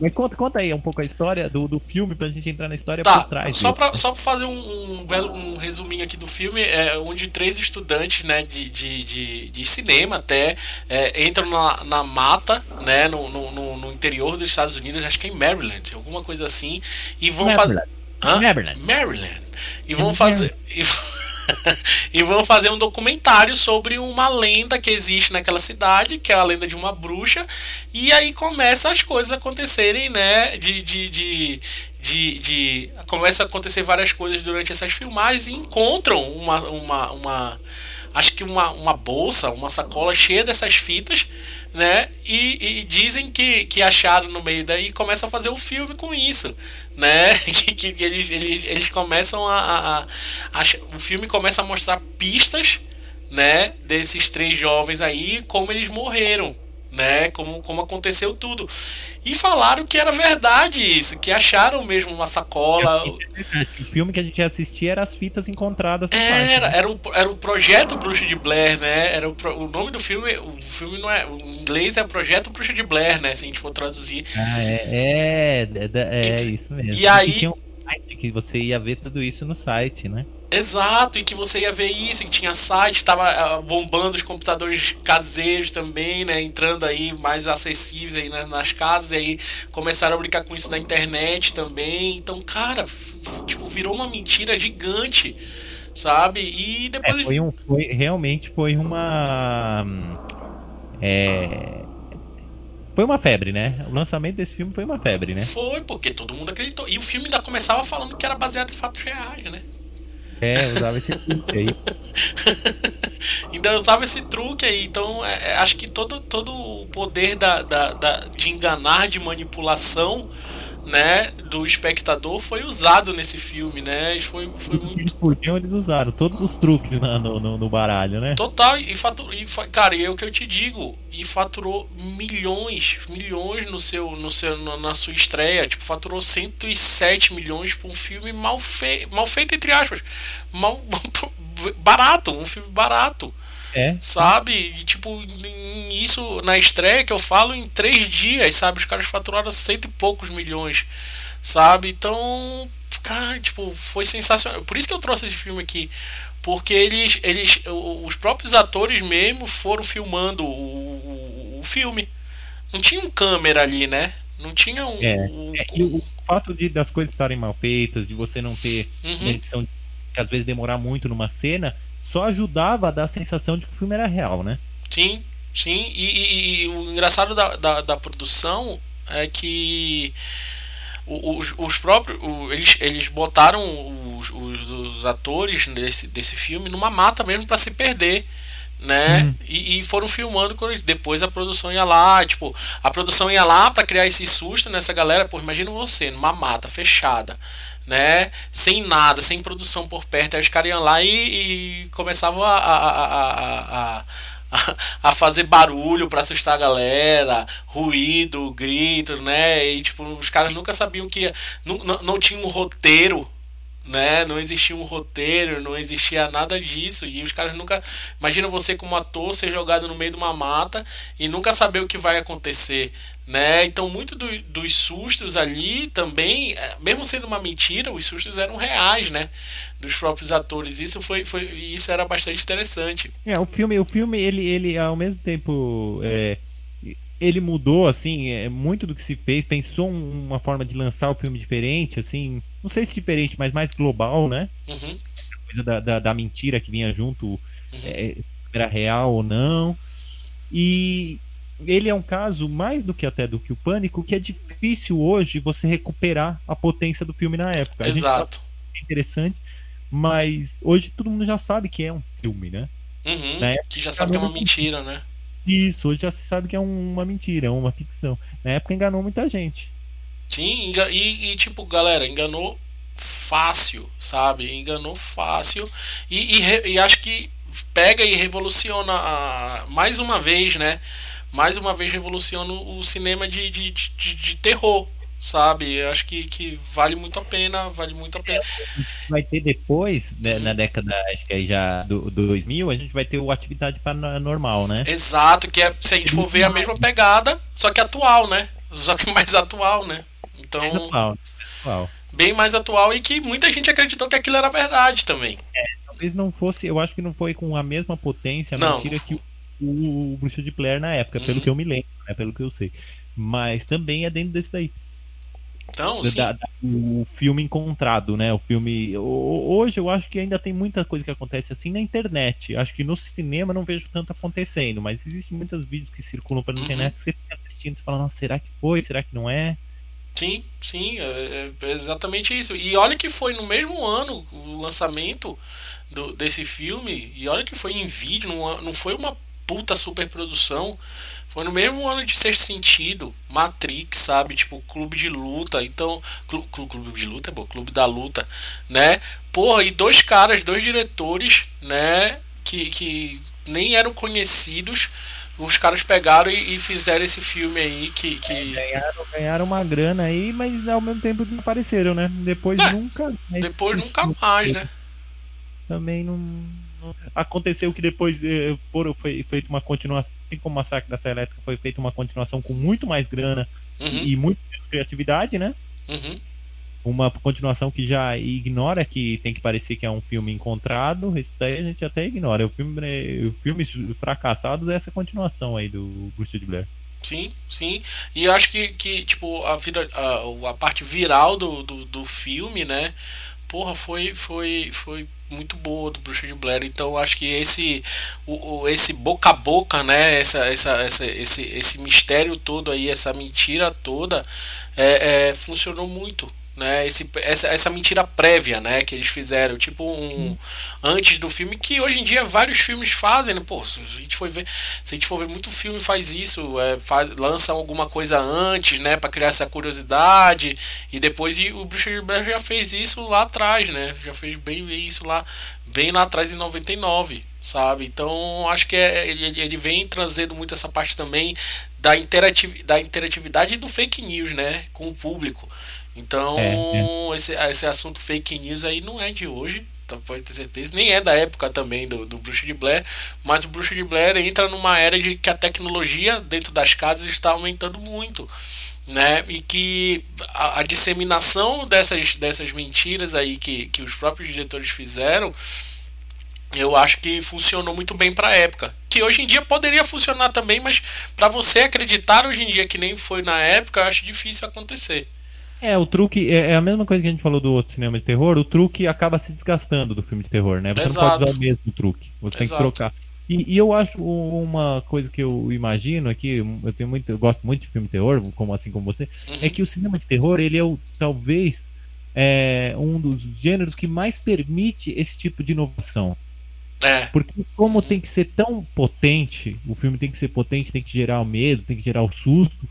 [SPEAKER 3] Mas conta, conta aí um pouco a história do, do filme pra gente entrar na história
[SPEAKER 1] tá,
[SPEAKER 3] por trás.
[SPEAKER 1] Só pra, só pra fazer um, um, um resuminho aqui do filme, é onde três estudantes né, de, de, de, de cinema até é, entram na, na mata, né, no, no, no, interior dos Estados Unidos, acho que é em Maryland, alguma coisa assim, e vão fazer.
[SPEAKER 3] Maryland.
[SPEAKER 1] Maryland. E vão fazer. E *laughs* e vão fazer um documentário sobre uma lenda que existe naquela cidade, que é a lenda de uma bruxa, e aí começa as coisas acontecerem, né? De. de, de de, de começa a acontecer várias coisas durante essas filmagens e encontram uma, uma, uma acho que uma, uma bolsa, uma sacola cheia dessas fitas, né? E, e, dizem que, que acharam no meio daí começam a fazer o um filme com isso, né? *laughs* que, que, que, eles, eles, eles começam a, a, a, O filme começa a mostrar pistas, né? Desses três jovens aí, como eles morreram, né? Como, como aconteceu tudo. E falaram que era verdade isso, que acharam mesmo uma sacola.
[SPEAKER 3] O filme que a gente assistia era as fitas encontradas.
[SPEAKER 1] Era, era, um, era o projeto Bruxa de Blair, né? Era o, o nome do filme, o filme não é. Em inglês é Projeto Bruxa de Blair, né? Se a gente for traduzir.
[SPEAKER 3] Ah, é, é, é, é isso mesmo.
[SPEAKER 1] E aí.
[SPEAKER 3] Um site que você ia ver tudo isso no site, né?
[SPEAKER 1] Exato, e que você ia ver isso, que tinha site, tava uh, bombando os computadores caseiros também, né? Entrando aí mais acessíveis aí nas, nas casas, e aí começaram a brincar com isso na internet também. Então, cara, tipo, virou uma mentira gigante, sabe? E depois.
[SPEAKER 3] É, foi um, foi, realmente foi uma. É, foi uma febre, né? O lançamento desse filme foi uma febre, né?
[SPEAKER 1] Foi, porque todo mundo acreditou. E o filme ainda começava falando que era baseado em fatos reais, né?
[SPEAKER 3] É, usava esse truque aí. *laughs*
[SPEAKER 1] Ainda usava esse truque aí. Então, é, acho que todo, todo o poder da, da, da, de enganar, de manipulação né, do espectador foi usado nesse filme, né? Foi, foi muito.
[SPEAKER 3] Podiam, eles usaram todos os truques na, no, no, no, baralho, né?
[SPEAKER 1] Total, e, faturou, e cara, é o que eu te digo, e faturou milhões, milhões no seu, no seu, na sua estreia, tipo, faturou 107 milhões por um filme mal, fe, mal feito, entre aspas, mal, *laughs* barato, um filme barato É. Sabe? E, tipo, isso na estreia que eu falo em três dias, sabe? Os caras faturaram cento e poucos milhões, sabe? Então, cara, tipo, foi sensacional. Por isso que eu trouxe esse filme aqui. Porque eles, eles os próprios atores mesmo foram filmando o, o, o filme. Não tinha um câmera ali, né? Não tinha um.
[SPEAKER 3] É, é e o, fato de das coisas estarem mal feitas, de você não ter uhum. edição que às vezes demorar muito numa cena, só ajudava a dar a sensação de que o filme era real, né?
[SPEAKER 1] Sim, sim. E, e, e o engraçado da, da, da, produção é que os, os próprios. eles, eles botaram os, os, os, atores desse, desse filme numa mata mesmo para se perder né? Uhum. E, e, foram filmando depois a produção ia lá, tipo, a produção ia lá para criar esse susto nessa galera, pô, imagina você numa mata fechada, né? Sem nada, sem produção por perto, aí os caras iam lá e, e começavam a, a, a, a fazer barulho para assustar a galera, ruído, gritos, né? E tipo, os caras nunca sabiam que não, não, não tinha um roteiro né? Não existia um roteiro, não existia nada disso. E os caras nunca. Imagina você como ator ser jogado no meio de uma mata e nunca saber o que vai acontecer, né? Então, muito do, dos sustos ali também, é, mesmo sendo uma mentira, os sustos eram reais, né? Dos próprios atores. Isso foi, foi isso era bastante interessante.
[SPEAKER 3] É, o filme, o filme ele, ele ao mesmo tempo. É ele mudou, assim, é, muito do que se fez, pensou uma forma de lançar o filme diferente, assim, não sei se diferente, mas mais global, né? Uhum. Coisa da, da, da, mentira que vinha junto, uhum. é, era real ou não. E ele é um caso, mais do que até do que o Pânico, que é difícil hoje você recuperar a potência do filme na época.
[SPEAKER 1] Exato.
[SPEAKER 3] é interessante, mas hoje todo mundo já sabe que é um filme, né?
[SPEAKER 1] Uhum, que já sabe que é uma mentira, né?
[SPEAKER 3] Isso, hoje já se sabe que é uma mentira, é uma ficção. Na época enganou muita gente.
[SPEAKER 1] Sim, e, e tipo, galera, enganou fácil, sabe? Enganou fácil. E, e, e acho que pega e revoluciona a, mais uma vez, né? Mais uma vez revoluciona o cinema de, de, de, de terror, sabe? Eu acho que, que vale muito a pena, vale muito a pena.
[SPEAKER 3] Vai ter depois, né, na década, acho que aí já do, do 2000, a gente vai ter o Atividade Paranormal, né?
[SPEAKER 1] Exato, que é, se a gente for ver a mesma pegada, só que atual, né? Só que *laughs* mais atual, né? Então, mais atual, atual. Bem mais atual e que muita gente acreditou que aquilo era verdade também.
[SPEAKER 3] É, talvez não fosse, eu acho que não foi com a mesma potência a não, mentira não que o, o, Bruxa de Blair na época, uhum. pelo que eu me lembro, né, pelo que eu sei. Mas também é dentro desse daí.
[SPEAKER 1] Então,
[SPEAKER 3] da, da, o filme encontrado, né? O filme. Hoje eu acho que ainda tem muita coisa que acontece assim na internet. Acho que no cinema não vejo tanto acontecendo, mas existem muitos vídeos que circulam pela uhum. internet que você fica assistindo e fala, nossa, será que foi? Será que não é?
[SPEAKER 1] Sim, sim, é, é exatamente isso. E olha que foi no mesmo ano o lançamento do, desse filme, e olha que foi em vídeo, não, não foi uma puta superprodução. Foi no mesmo ano de Sexto Sentido, Matrix, sabe? Tipo, clube de luta. Então, clube, clube de luta é bom, clube da luta, né? Porra, e dois caras, dois diretores, né? Que, que nem eram conhecidos. Os caras pegaram e, e fizeram esse filme aí que. que... É,
[SPEAKER 3] ganharam, ganharam uma grana aí, mas ao mesmo tempo desapareceram, né? Depois é, nunca.
[SPEAKER 1] Depois nunca mais, né?
[SPEAKER 3] Também não Aconteceu que depois eh, foram, foi feita uma continuação, assim como o Massacre da Serra Elétrica, foi feita uma continuação com muito mais grana uhum. e, muito menos criatividade, né?
[SPEAKER 1] Uhum.
[SPEAKER 3] Uma continuação que já ignora que tem que parecer que é um filme encontrado, isso daí a gente até ignora. O filme, o filmes fracassados é essa continuação aí do Bruce de Blair.
[SPEAKER 1] Sim, sim. E eu acho que, que tipo, a, vida, a, a parte viral do, do, do filme, né? Porra, foi, foi, foi muito boa do Bruxa de Blair. Então acho que esse o, o, esse boca a boca, né, essa, essa, essa, esse, esse mistério todo aí, essa mentira toda, é, é funcionou muito né? Esse, essa, essa mentira prévia, né? Que eles fizeram, tipo um antes do filme, que hoje em dia vários filmes fazem, né? Pô, se a gente for ver, se a gente for ver muito filme faz isso, é, faz, lançam alguma coisa antes, né? Para criar essa curiosidade e depois e o Bruxa de já fez isso lá atrás, né? Já fez bem isso lá, bem lá atrás em 99, sabe? Então acho que é, ele, ele vem trazendo muito essa parte também da, da interatividade e do fake news, né? Com o público. Então, é, é. Esse, esse assunto fake news aí não é de hoje, tá, pode ter certeza. Nem é da época também do, do Bruxa de Blair, mas o Bruxa de Blair entra numa era de que a tecnologia dentro das casas está aumentando muito. Né? E que a, a disseminação dessas, dessas mentiras aí que, que os próprios diretores fizeram eu acho que funcionou muito bem para a época. Que hoje em dia poderia funcionar também, mas para você acreditar hoje em dia que nem foi na época, eu acho difícil acontecer.
[SPEAKER 3] É, o truque é, é a mesma coisa que a gente falou do outro cinema de terror, o truque acaba se desgastando do filme de terror, né? Você Exato. não pode usar o mesmo truque, você Exato. tem que trocar. E, e, eu acho uma coisa que eu imagino aqui, eu tenho muito, eu gosto muito de filme de terror, como assim como você, uhum. é que o cinema de terror, ele é o, talvez é, um dos gêneros que mais permite esse tipo de inovação. É. Porque como tem que ser tão potente, o filme tem que ser potente, tem que gerar o medo, tem que gerar o susto.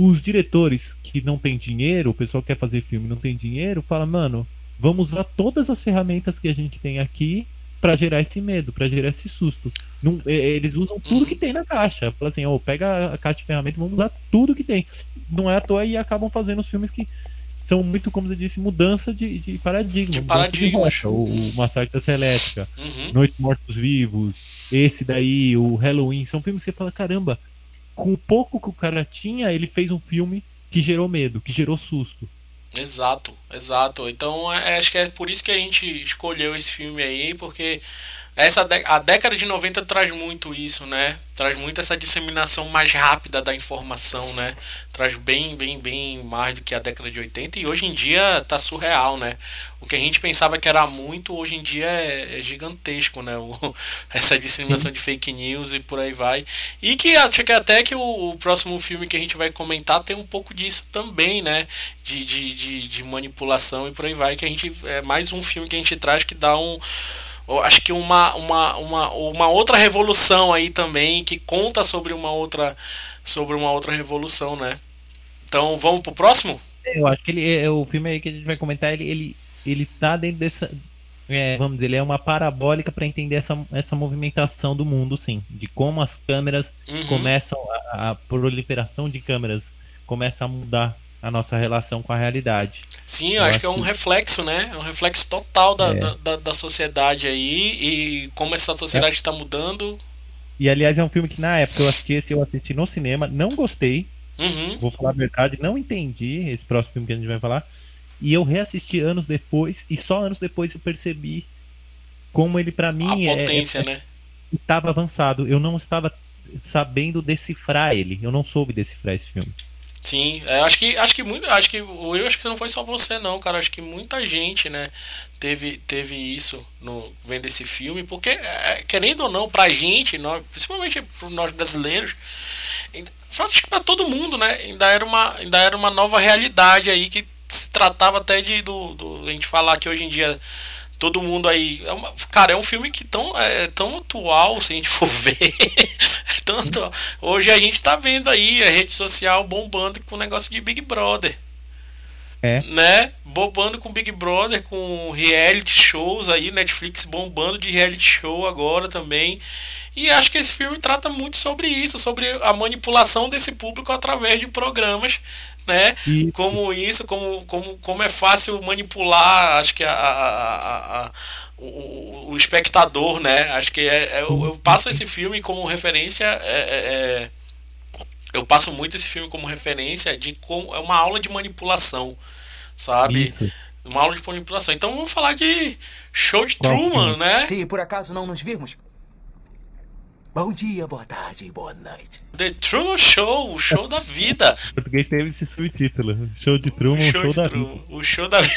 [SPEAKER 3] Os diretores que não têm dinheiro, o pessoal que quer fazer filme não tem dinheiro, fala, mano, vamos usar todas as ferramentas que a gente tem aqui para gerar esse medo, para gerar esse susto. Não, eles usam tudo que tem na caixa. Fala assim, oh, pega a caixa de ferramentas, vamos usar tudo que tem. Não é à toa e acabam fazendo os filmes que são muito, como você disse, mudança de, de paradigma. De
[SPEAKER 1] paradigma.
[SPEAKER 3] De o, o Massacre da Elétrica, uhum. Noite Mortos Vivos, esse daí, o Halloween. São filmes que você fala, caramba, com o pouco que o cara tinha, ele fez um filme que gerou medo, que gerou susto.
[SPEAKER 1] Exato, exato. Então é, acho que é por isso que a gente escolheu esse filme aí, porque essa a década de 90 traz muito isso, né? Traz muito essa disseminação mais rápida da informação, né? Traz bem, bem, bem mais do que a década de 80 e hoje em dia tá surreal, né? O que a gente pensava que era muito, hoje em dia é, é gigantesco, né? O, *laughs* essa disseminação de fake news e por aí vai. E que acho que até que o, o, próximo filme que a gente vai comentar tem um pouco disso também, né? De, de, de, de manipulação e por aí vai. Que a gente. É mais um filme que a gente traz que dá um acho que uma, uma, uma, uma outra revolução aí também que conta sobre uma outra sobre uma outra revolução, né? Então vamos pro próximo?
[SPEAKER 3] Eu acho que ele é o filme aí que a gente vai comentar, ele ele, ele tá dentro dessa é, vamos dizer, ele é uma parabólica para entender essa, essa movimentação do mundo, sim, de como as câmeras uhum. começam a, a proliferação de câmeras começa a mudar a nossa relação com a realidade.
[SPEAKER 1] Sim, eu, eu acho, acho que é um reflexo, né? É um reflexo total da, é. da, da, sociedade aí e como essa sociedade está é. mudando.
[SPEAKER 3] E aliás, é um filme que na época eu assisti esse, eu assisti no cinema, não gostei. Uhum. Vou falar a verdade, não entendi esse próximo filme que a gente vai falar. E eu reassisti anos depois, e só anos depois eu percebi como ele, para mim,
[SPEAKER 1] a é, potência, é, né?
[SPEAKER 3] Estava avançado. Eu não estava sabendo decifrar ele. Eu não soube decifrar esse filme.
[SPEAKER 1] Sim, é, acho que acho que muito, acho que eu acho que não foi só você não, cara, acho que muita gente, né, teve teve isso no vendo esse filme, porque é, querendo ou não pra gente, nós, principalmente para nós brasileiros, acho que para todo mundo, né, ainda era uma ainda era uma nova realidade aí que se tratava até de do, do a gente falar que hoje em dia todo mundo aí. É uma, cara, é um filme que tão, é tão atual, se a gente for *laughs* ver. é tanto, hoje a gente tá vendo aí a rede social bombando com o negócio de Big Brother. É. Né? Bombando com Big Brother, com reality shows aí, Netflix bombando de reality show agora também. E acho que esse filme trata muito sobre isso, sobre a manipulação desse público através de programas né? E... Como isso, como, como, como é fácil manipular, acho que a, a, a, o, o, espectador, né? Acho que é, é eu, eu, passo esse filme como referência. É, é, é, eu passo muito esse filme como referência de como é uma aula de manipulação, sabe? Isso. Uma aula de manipulação. Então vamos falar de Show de Truman, né?
[SPEAKER 5] Se por acaso não nos virmos, Bom dia, boa tarde, boa noite.
[SPEAKER 1] The Truman Show, o show da vida. *laughs*
[SPEAKER 3] O português teve esse subtítulo. Show de Truman, o show, show da Truman, vida.
[SPEAKER 1] O show da vida.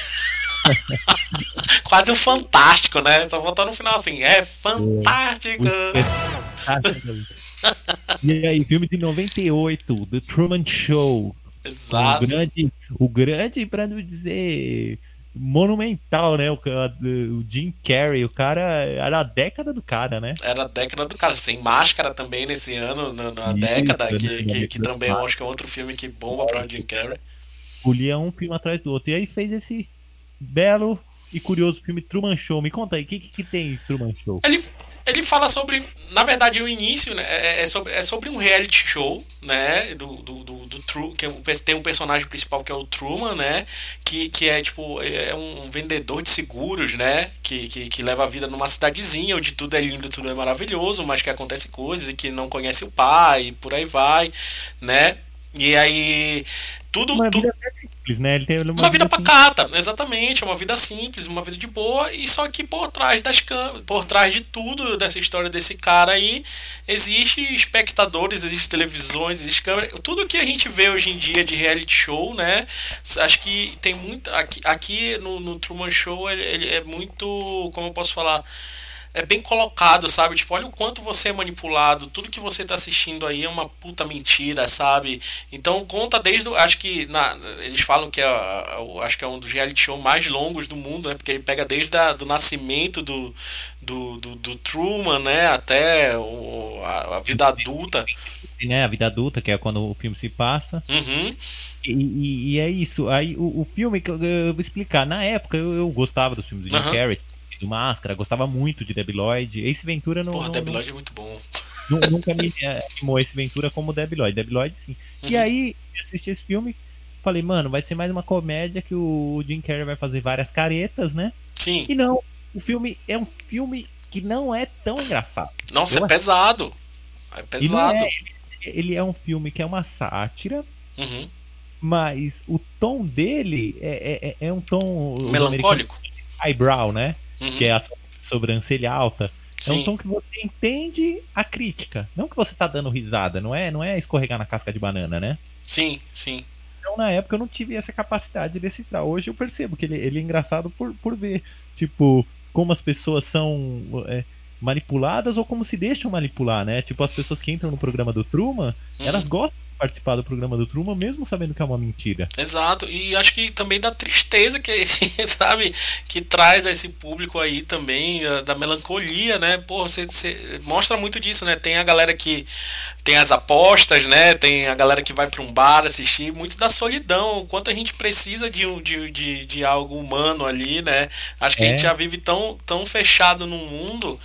[SPEAKER 1] *laughs* Quase um fantástico, né? Só voltar no final assim, é fantástico. *laughs*
[SPEAKER 3] e aí, filme de 98, The Truman Show.
[SPEAKER 1] Exato.
[SPEAKER 3] O grande, o grande pra não dizer monumental, né? O, o, Jim Carrey, o cara era a década do cara, né?
[SPEAKER 1] Era a década do cara, sem máscara também nesse ano, na, na Isso, década, que, né? que, que também eu acho que é outro filme que bomba para o Jim Carrey.
[SPEAKER 3] Polia um filme atrás do outro. E aí fez esse belo e curioso filme Truman Show. Me conta aí, o que, que, que tem Truman Show?
[SPEAKER 1] Ele ele fala sobre, na verdade, o início né, é, é, sobre, é sobre um reality show, né, do, do, do, do Tru, que é tem um personagem principal que é o Truman, né? Que, que é tipo é um vendedor de seguros, né? Que, que, que leva a vida numa cidadezinha onde tudo é lindo, tudo é maravilhoso, mas que acontece coisas e que não conhece o pai, e por aí vai, né? E aí tudo,
[SPEAKER 3] uma
[SPEAKER 1] tudo...
[SPEAKER 3] vida simples, né? Ele tem uma,
[SPEAKER 1] uma vida, vida pacata, exatamente, uma vida simples, uma vida de boa, e só que por trás das câmeras, por trás de tudo dessa história desse cara aí, existe espectadores, existe televisões, existe câmeras, tudo que a gente vê hoje em dia de reality show, né? Acho que tem muito aqui, aqui no, no Truman Show ele, ele é muito, como eu posso falar, é bem colocado, sabe? Tipo, olha o quanto você é manipulado, tudo que você tá assistindo aí é uma puta mentira, sabe? Então conta desde, acho que na, eles falam que é, acho que é um dos reality shows mais longos do mundo, né? Porque ele pega desde a, do nascimento do, do, do, do Truman, né? Até o, a, a, vida adulta.
[SPEAKER 3] Né? A vida adulta, que é quando o filme se passa.
[SPEAKER 1] Uhum.
[SPEAKER 3] E, e, e, é isso. Aí o, o filme, eu, eu vou explicar. Na época eu, eu gostava dos filmes do Jim uhum. Carrey do Máscara, gostava muito de Debi Lloyd. Ace Ventura não.
[SPEAKER 1] Porra,
[SPEAKER 3] não,
[SPEAKER 1] Debi Lloyd é muito bom.
[SPEAKER 3] Nunca me animou Ace Ventura como Debi Lloyd. Debi Lloyd sim. Uhum. E aí, assisti esse filme, falei, mano, vai ser mais uma comédia que o Jim Carrey vai fazer várias caretas, né?
[SPEAKER 1] Sim.
[SPEAKER 3] E não, o filme é um filme que não é tão engraçado.
[SPEAKER 1] Nossa, Eu é pesado. É pesado.
[SPEAKER 3] É, ele é um filme que é uma sátira.
[SPEAKER 1] Uhum.
[SPEAKER 3] Mas o tom dele é, é, é um tom.
[SPEAKER 1] Melancólico?
[SPEAKER 3] Eyebrow, né? Uhum. que é a sobrancelha alta. Sim. É um tom que você entende a crítica. Não que você tá dando risada, não é, não é escorregar na casca de banana, né?
[SPEAKER 1] Sim, sim.
[SPEAKER 3] Então, na época, eu não tive essa capacidade de decifrar. Hoje eu percebo que ele, ele é engraçado por, por ver, tipo, como as pessoas são é, manipuladas ou como se deixam manipular, né? Tipo, as pessoas que entram no programa do Truman, uhum. elas gostam participar do programa do Truman, mesmo sabendo que é uma mentira.
[SPEAKER 1] Exato, e acho que também da tristeza que, *laughs* sabe, que traz a esse público aí também, da melancolia, né? Pô, você, você mostra muito disso, né? Tem a galera que tem as apostas, né? Tem a galera que vai para um bar assistir, muito da solidão, o quanto a gente precisa de, de, de, de algo humano ali, né? Acho que é. a gente já vive tão, tão fechado no mundo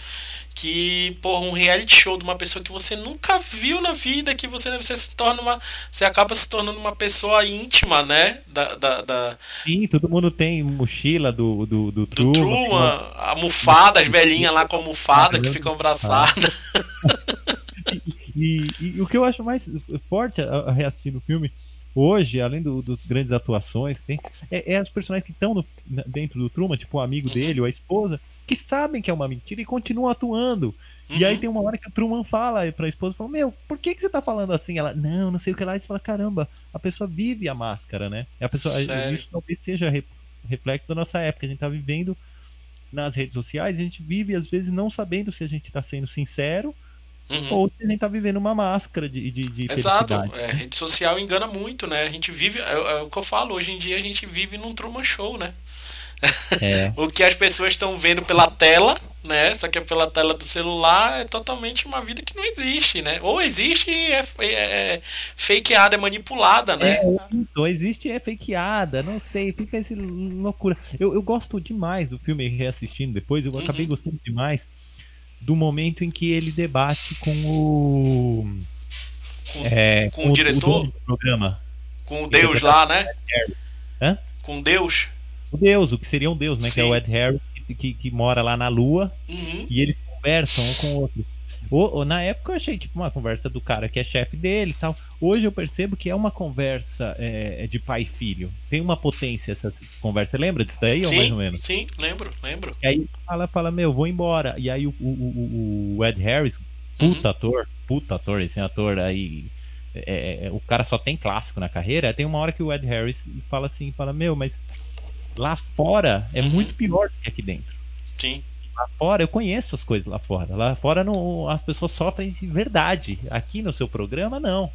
[SPEAKER 1] que, por um reality show de uma pessoa que você nunca viu na vida, que você, você se torna uma. Você acaba se tornando uma pessoa íntima, né? Da, da, da...
[SPEAKER 3] Sim, todo mundo tem mochila do, do, do,
[SPEAKER 1] do Truman. almofada, as velhinhas lá com almofada que ficam abraçadas. *laughs*
[SPEAKER 3] e, e, e, o que eu acho mais forte a, a reassistir no filme hoje, além do, dos grandes atuações que tem, é, é os personagens que estão dentro do Truman, tipo o amigo uhum. dele ou a esposa que sabem que é uma mentira e continuam atuando. Uhum. E aí uhum. tem uma hora que o Truman fala pra esposa, fala, meu, por que, que você tá falando assim? Ela, não, não sei o que lá. E você fala, caramba, a pessoa vive a máscara, né? A pessoa,
[SPEAKER 1] Sério?
[SPEAKER 3] isso talvez seja reflexo da nossa época. A gente tá vivendo nas redes sociais, a gente vive às vezes não sabendo se a gente tá sendo sincero Uhum. Ou se a gente tá vivendo uma máscara de, de, de
[SPEAKER 1] Exato, é, rede social engana muito, né? A gente vive, é, é, o que eu falo, hoje em dia a gente vive num Truman Show, né? É. *laughs* o que as pessoas estão vendo pela tela, né? Só que é pela tela do celular é totalmente uma vida que não existe, né? Ou existe e é, é, é fakeada, é manipulada, né? É,
[SPEAKER 3] ou existe e é fakeada, não sei, fica essa loucura. Eu, eu gosto demais do filme reassistindo depois, eu uhum. acabei gostando demais do momento em que ele debate com o.
[SPEAKER 1] Com, é, com, com o, diretor? O,
[SPEAKER 3] programa.
[SPEAKER 1] Com o Deus lá, né?
[SPEAKER 3] Hã?
[SPEAKER 1] Com Deus
[SPEAKER 3] o Deus, o que seria um Deus, né? Sim. Que é o Ed Harris, que, que, que mora lá na Lua.
[SPEAKER 1] Uhum.
[SPEAKER 3] E eles conversam um com o outro. O, o, na época eu achei tipo uma conversa do cara que é chefe dele e tal. Hoje eu percebo que é uma conversa é, é de pai e filho. Tem uma potência essa conversa. Lembra disso daí
[SPEAKER 1] sim,
[SPEAKER 3] ou mais ou menos?
[SPEAKER 1] Sim, lembro, lembro.
[SPEAKER 3] E aí fala, fala, meu, vou embora. E aí o, o, o Ed Harris, puta uhum. ator, puta ator, esse ator aí. É, é, é, o cara só tem clássico na carreira. Tem uma hora que o Ed Harris fala assim, fala, meu, mas lá fora é uhum. muito pior do que aqui dentro.
[SPEAKER 1] Sim.
[SPEAKER 3] Lá fora, eu conheço as coisas lá fora. Lá fora não, as pessoas sofrem de verdade. Aqui no seu programa, não.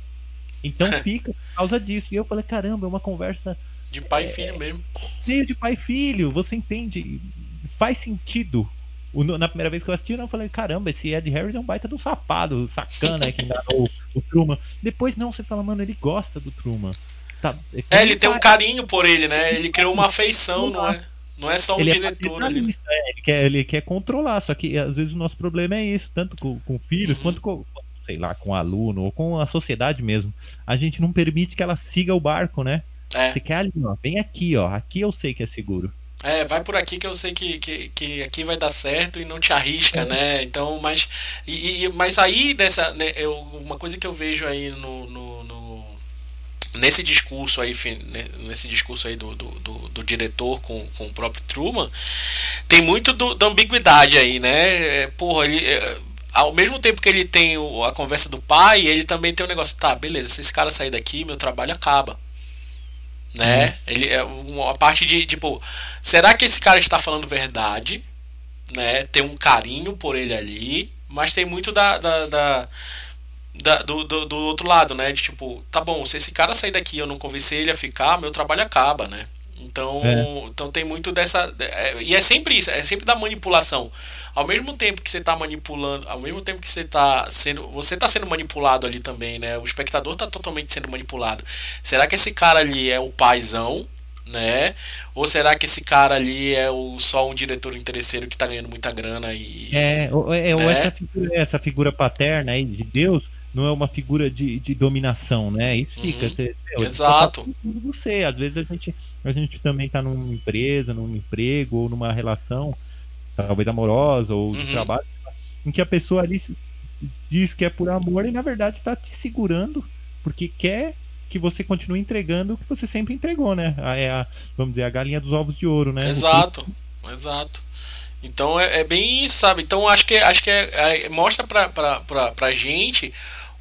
[SPEAKER 3] Então *laughs* fica por causa disso. E eu falei, caramba, é uma conversa.
[SPEAKER 1] De pai e é, filho mesmo.
[SPEAKER 3] Meio de pai e filho, você entende? Faz sentido. Na primeira vez que eu assisti, eu falei, caramba, esse Ed Harris é um baita de um sapado, sacana que enganou o Truman. Depois não, você fala, mano, ele gosta do Truman.
[SPEAKER 1] Tá, é, ele tem um carinho por ele, né? Ele criou uma afeição, não é? Não é só um ele é diretor é ali.
[SPEAKER 3] Ele, quer, ele quer controlar, só que às vezes o nosso problema é isso, tanto com, com filhos uhum. quanto com. sei lá, com aluno ou com a sociedade mesmo, a gente não permite que ela siga o barco, né? É. Você quer ali, ó, vem aqui, ó, aqui eu sei que é seguro.
[SPEAKER 1] É, vai por aqui que eu sei que, que, que aqui vai dar certo e não te arrisca, é. né? Então, mas, e, e, mas aí, nessa, né, eu, uma coisa que eu vejo aí no, no, no nesse discurso aí, nesse discurso aí do, do, do, do, diretor com, com o próprio Truman, tem muito do, da ambiguidade aí, né? É, porra, ele, é, ao mesmo tempo que ele tem o, a conversa do pai, ele também tem o um negócio, tá, beleza, se esse cara sair daqui, meu trabalho acaba né? Uhum. Ele é uma parte de tipo, será que esse cara está falando verdade, né? Tem um carinho por ele ali, mas tem muito da, da, da, da do, do, do, outro lado, né? De tipo, tá bom, se esse cara sair daqui e eu não convencer ele a ficar, meu trabalho acaba, né? Então, é. então tem muito dessa. É, e é sempre isso, é sempre da manipulação. Ao mesmo tempo que você está manipulando, ao mesmo tempo que você está sendo. Você está sendo manipulado ali também, né? O espectador está totalmente sendo manipulado. Será que esse cara ali é o paizão? Né? Ou será que esse cara ali é o, só um diretor interesseiro que está ganhando muita grana e.
[SPEAKER 3] É, ou, é, né? essa, figura, essa figura paterna aí de Deus não é uma figura de, de dominação, né? Isso fica. Uhum. Você,
[SPEAKER 1] meu, Exato.
[SPEAKER 3] Você, às vezes a gente, a gente também está numa empresa, num emprego ou numa relação, talvez amorosa ou de uhum. trabalho, em que a pessoa ali diz que é por amor e na verdade está te segurando porque quer que você continue entregando o que você sempre entregou, né? É a, vamos dizer, a galinha dos ovos de ouro, né?
[SPEAKER 1] Exato, exato. Então é, é, bem isso, sabe? Então acho que acho que é, é, mostra pra, pra, pra, pra gente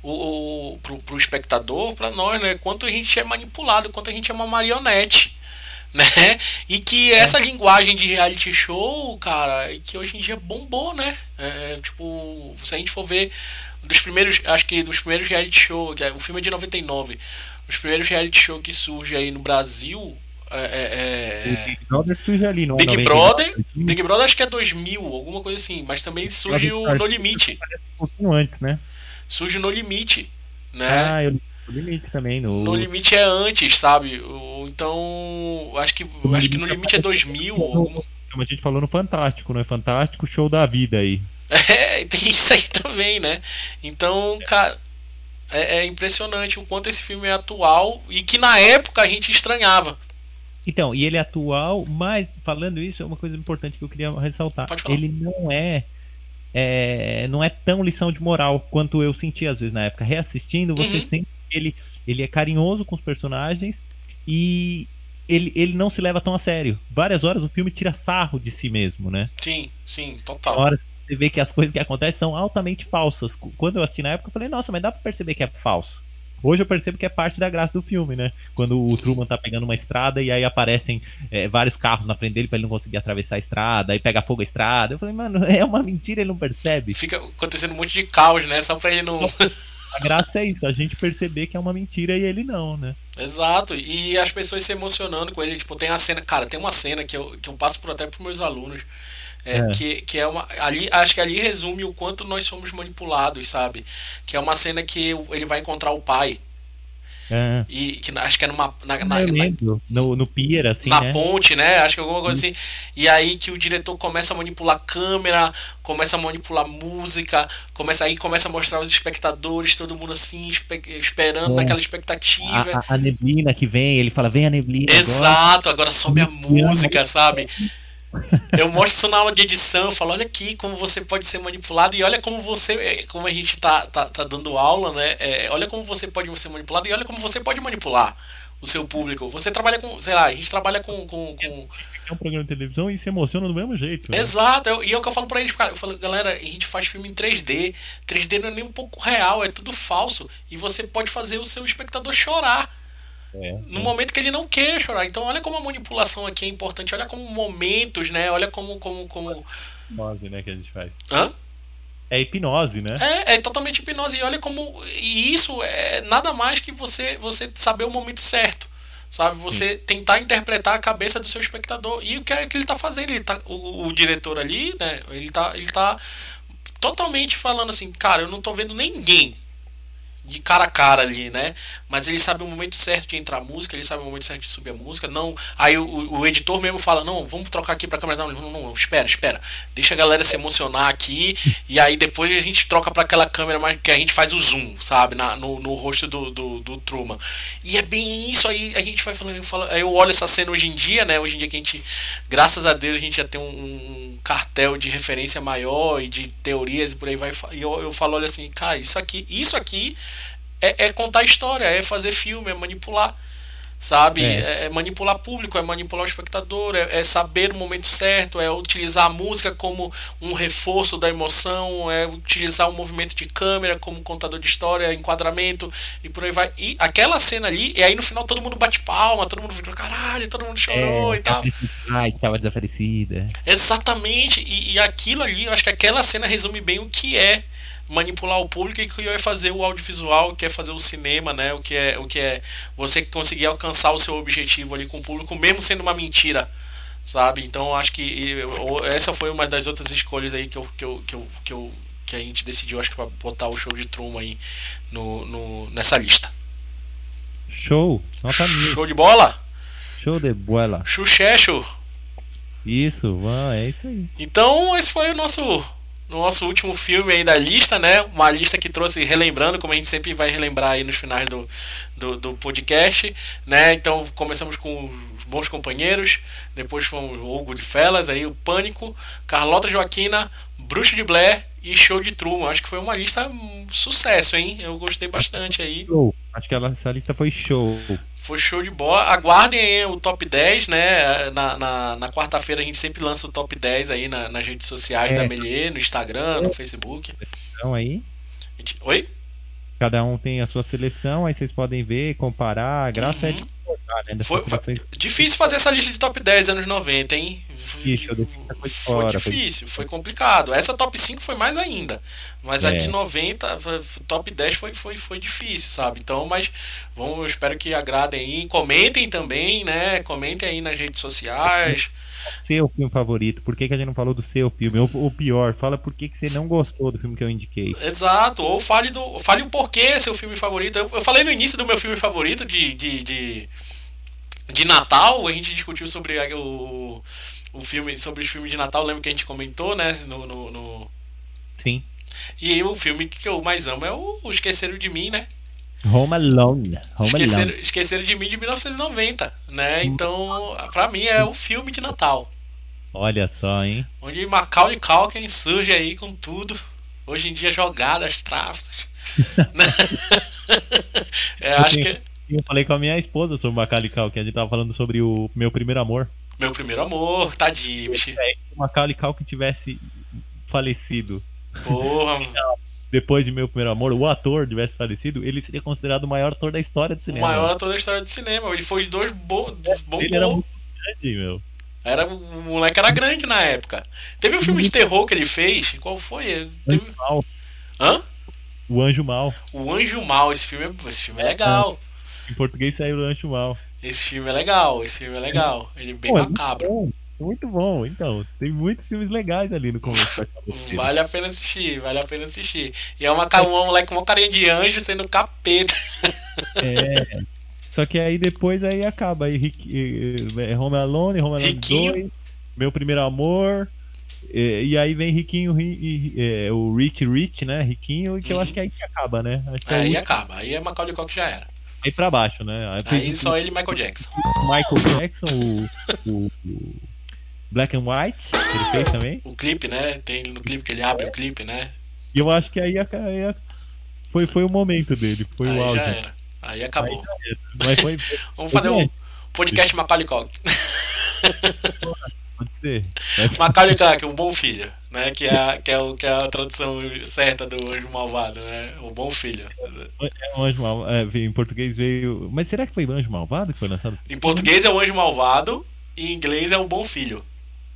[SPEAKER 1] o, o pro, pro espectador, para nós, né? Quanto a gente é manipulado, quanto a gente é uma marionete, *laughs* né? E que essa é. linguagem de reality show, cara, que hoje em dia bombou, né? É, tipo, se a gente for ver dos primeiros, acho que dos primeiros reality show, que é, o filme é de 99, os primeiros reality show que surge aí no Brasil, é, é,
[SPEAKER 3] é Big Brother surge ali, não
[SPEAKER 1] Big Brother, Big Brother acho que é 2000, alguma coisa assim, mas também surge o No Limite.
[SPEAKER 3] Um pouquinho antes, né?
[SPEAKER 1] Surge no limite, né?
[SPEAKER 3] Ah, eu no limite também. No...
[SPEAKER 1] no limite é antes, sabe? Então, acho que, no acho que no limite é 2000. *laughs* Como
[SPEAKER 3] a gente falou no Fantástico, não é Fantástico Show da Vida aí. *laughs*
[SPEAKER 1] É, tem isso aí também, né? Então, cara, é, é, impressionante o quanto esse filme é atual e que na época a gente estranhava.
[SPEAKER 3] Então, e ele é atual, mas falando isso, é uma coisa importante que eu queria ressaltar. Ele não é é, não é tão lição de moral quanto eu senti às vezes na época. Reassistindo, você uhum. sente que ele, ele é carinhoso com os personagens e ele, ele não se leva tão a sério. Várias horas o filme tira sarro de si mesmo, né?
[SPEAKER 1] Sim, sim, total.
[SPEAKER 3] Horas você vê que as coisas que acontecem são altamente falsas. Quando eu assisti na época, eu falei, nossa, mas dá pra perceber que é falso. Hoje eu percebo que é parte da graça do filme, né? Quando o Truman tá pegando uma estrada e aí aparecem é, vários carros na frente dele para ele não conseguir atravessar a estrada, aí pega fogo a estrada. Eu falei, mano, *laughs* é uma mentira, ele não percebe.
[SPEAKER 1] Fica acontecendo um monte de caos, né? Só pra ele não.
[SPEAKER 3] A graça é isso, a gente perceber que é uma mentira e ele não, né? *laughs*
[SPEAKER 1] Exato, e as pessoas se emocionando com ele. Tipo, tem a cena, cara, tem uma cena que eu, que eu passo por até pros meus alunos. É, é. Que, que é uma. Ali, acho que ali resume o quanto nós somos manipulados, sabe? Que é uma cena que ele vai encontrar o pai. É. E que acho que é numa. Na, na,
[SPEAKER 3] no, no pier, assim.
[SPEAKER 1] Na
[SPEAKER 3] né?
[SPEAKER 1] ponte, né? Acho que alguma coisa assim. E aí que o diretor começa a manipular a câmera, começa a manipular música, começa aí começa a mostrar os espectadores, todo mundo assim, espe esperando é. naquela expectativa.
[SPEAKER 3] A, a, neblina que vem, ele fala, vem a neblina.
[SPEAKER 1] Exato, agora, agora sobe a música, sabe? *laughs* Eu mostro isso na aula de edição, eu falo, olha aqui como você pode ser manipulado e olha como você, é, como a gente tá, tá, tá dando aula, né? É, olha como você pode ser manipulado e olha como você pode manipular o seu público. Você trabalha com, sei lá, a gente trabalha com. com, com...
[SPEAKER 3] É um programa de televisão e se emociona do mesmo jeito.
[SPEAKER 1] Né? Exato, eu, e é o que eu falo pra eles, cara. Eu falo, galera, a gente faz filme em 3D. 3D não é nem um pouco real, é tudo falso. E você pode fazer o seu espectador chorar. É, no momento que ele não queira chorar. Então olha como a manipulação aqui é importante, olha como momentos, né? Olha como. como, como...
[SPEAKER 3] Hipnose, né, que a gente faz.
[SPEAKER 1] Hã?
[SPEAKER 3] É hipnose, né?
[SPEAKER 1] É, é totalmente hipnose. E olha como. E isso é nada mais que você, você saber o momento certo. Sabe? Você Sim. tentar interpretar a cabeça do seu espectador. E o que é que ele tá fazendo? Ele tá, o, o diretor ali, né? Ele tá, ele tá totalmente falando assim, cara, eu não tô vendo ninguém de cara a cara ali, né? Mas ele sabe o momento certo de entrar a música, ele sabe o momento certo de subir a música. Não, aí o, o editor mesmo fala: "Não, vamos trocar aqui para câmera não, não, não, espera, espera. Deixa a galera se emocionar aqui e aí depois a gente troca para aquela câmera mais que a gente faz o zoom, sabe, na, no, no rosto do, do, do Truman. E é bem isso aí, a gente vai falando, eu, falo, eu olho essa cena hoje em dia, né? Hoje em dia que a gente, graças a Deus, a gente já tem um, um cartel de referência maior e de teorias e por aí vai. E eu, eu falo, olha assim, cara, isso aqui, isso aqui é, é contar história, é fazer filme, é manipular sabe? É. é. manipular público, é manipular o espectador, é, é, saber o momento certo, é utilizar a música como um reforço da emoção, é utilizar o movimento de câmera como contador de história, enquadramento e por aí vai. E aquela cena ali, e aí no final todo mundo bate palma, todo mundo fica, caralho, todo mundo chorou
[SPEAKER 3] é,
[SPEAKER 1] e tal. *laughs*
[SPEAKER 3] Ai, tava desaparecida.
[SPEAKER 1] Exatamente, e, e aquilo ali, eu acho que aquela cena resume bem o que é manipular o público e que é fazer o audiovisual, que é fazer o cinema, né? O que é o que é você conseguir alcançar o seu objetivo ali com o público, mesmo sendo uma mentira, sabe? Então acho que essa foi uma das outras escolhas aí que eu, que eu, que eu, que, eu, que a gente decidiu, acho que para botar o show de Truman aí no, no, nessa lista.
[SPEAKER 3] Show! Nota
[SPEAKER 1] show de bola?
[SPEAKER 3] Show de bola.
[SPEAKER 1] Xuxecho.
[SPEAKER 3] Isso, é isso aí.
[SPEAKER 1] Então, esse foi o nosso no nosso último filme aí da lista, né? Uma lista que trouxe relembrando, como a gente sempre vai relembrar aí nos finais do, do, do podcast, né? Então começamos com os bons companheiros, depois fomos o Hugo de Felas, aí o Pânico, Carlota Joaquina, Bruxo de Blair e Show de Truman. Acho que foi uma lista um sucesso, hein? Eu gostei bastante aí.
[SPEAKER 3] Acho que essa lista foi show.
[SPEAKER 1] Foi show de bola. Aguardem aí o top 10, né? Na, na, na quarta-feira a gente sempre lança o top 10 aí na, nas redes sociais é. da Melier, no Instagram, no Facebook.
[SPEAKER 3] Então aí.
[SPEAKER 1] Gente... Oi?
[SPEAKER 3] Cada um tem a sua seleção, aí vocês podem ver, comparar. A graça uhum. é de
[SPEAKER 1] né? Foi, difícil fazer essa lista de top 10 anos 90, hein?
[SPEAKER 3] Foi, fora,
[SPEAKER 1] foi difícil, foi... foi... complicado. Essa top 5 foi mais ainda. Mas é. a de 90, top 10 foi, foi, foi difícil, sabe? Então, mas vamos, eu espero que agradem aí. Comentem também, né? Comentem aí nas redes sociais.
[SPEAKER 3] Seu filme favorito, por que, que a gente não falou do seu filme? Ou, ou pior, fala por que, que você não gostou do filme que eu indiquei.
[SPEAKER 1] Exato, ou fale, do, fale o porquê seu filme favorito. Eu, eu falei no início do meu filme favorito de, de, de, de Natal, a gente discutiu sobre o o filme sobre os filmes de Natal, lembro que a gente comentou, né? No, no, no...
[SPEAKER 3] Sim.
[SPEAKER 1] E o filme que eu mais amo é o, o Esqueceram de Mim, né?
[SPEAKER 3] Home Alone. Home
[SPEAKER 1] Esqueceram,
[SPEAKER 3] Alone.
[SPEAKER 1] Esqueceram de Mim de 1990, né? Então, pra mim é o filme de Natal.
[SPEAKER 3] Olha só, hein?
[SPEAKER 1] Onde Macaulay Culkin surge aí com tudo. Hoje em dia jogadas, tráficos. *laughs* *laughs* é, acho que...
[SPEAKER 3] Eu falei com a minha esposa sobre o Macaulay Culkin. A gente tava falando sobre o Meu Primeiro Amor.
[SPEAKER 1] Meu primeiro amor, tadinho, bicho.
[SPEAKER 3] Se o Macaulay Culkin tivesse falecido.
[SPEAKER 1] Porra.
[SPEAKER 3] Depois de Meu Primeiro Amor, o ator tivesse falecido, ele seria considerado o maior ator da história do cinema.
[SPEAKER 1] O maior ator da história do cinema. Ele foi de dois bons. Bom,
[SPEAKER 3] ele era muito grande, meu.
[SPEAKER 1] Era, o moleque era grande na época. Teve um filme de terror que ele fez. Qual foi? Teve...
[SPEAKER 3] Anjo Mal.
[SPEAKER 1] Hã?
[SPEAKER 3] O Anjo Mal.
[SPEAKER 1] O Anjo Mal, esse filme, é, esse filme é legal.
[SPEAKER 3] Em português saiu o Anjo Mal.
[SPEAKER 1] Esse filme é legal, esse filme é legal. Ele é bem Pô, é macabro.
[SPEAKER 3] É muito, muito bom, então. Tem muitos filmes legais ali no começo. *laughs*
[SPEAKER 1] vale a pena assistir, vale a pena assistir. E é uma, uma moleque com uma carinha de anjo sendo capeta. *laughs*
[SPEAKER 3] É. Só que aí depois aí acaba. Aí é Home Alone, Home Alone Riquinho. 2, Meu Primeiro Amor. E, e aí vem Riquinho, e, é, o Rich Rich, né? Riquinho, que uhum. eu acho que aí acaba, né?
[SPEAKER 1] aí acaba, aí é Macaulay Culkin já era
[SPEAKER 3] aí pra baixo, né?
[SPEAKER 1] Aí, aí só ele e Michael Jackson.
[SPEAKER 3] Michael Jackson, o, o, o, Black and White, que ele fez também.
[SPEAKER 1] O clipe, né? Tem no clipe que ele abre o clipe, né?
[SPEAKER 3] E eu acho que aí, aí foi, foi o momento dele, foi
[SPEAKER 1] aí
[SPEAKER 3] o auge.
[SPEAKER 1] já era. Aí acabou.
[SPEAKER 3] Aí Mas *laughs* foi,
[SPEAKER 1] Vamos fazer um podcast Macaulay Culkin.
[SPEAKER 3] Pode ser.
[SPEAKER 1] Macaulay Culkin, um bom filho, né? Que é, que, é o, que é a tradução certa do Anjo Malvado, né? O bom filho.
[SPEAKER 3] É o Anjo Malvado. É, em português veio. Mas será que foi o Anjo Malvado que foi lançado?
[SPEAKER 1] Em português é o Anjo Malvado e em inglês é o Bom Filho.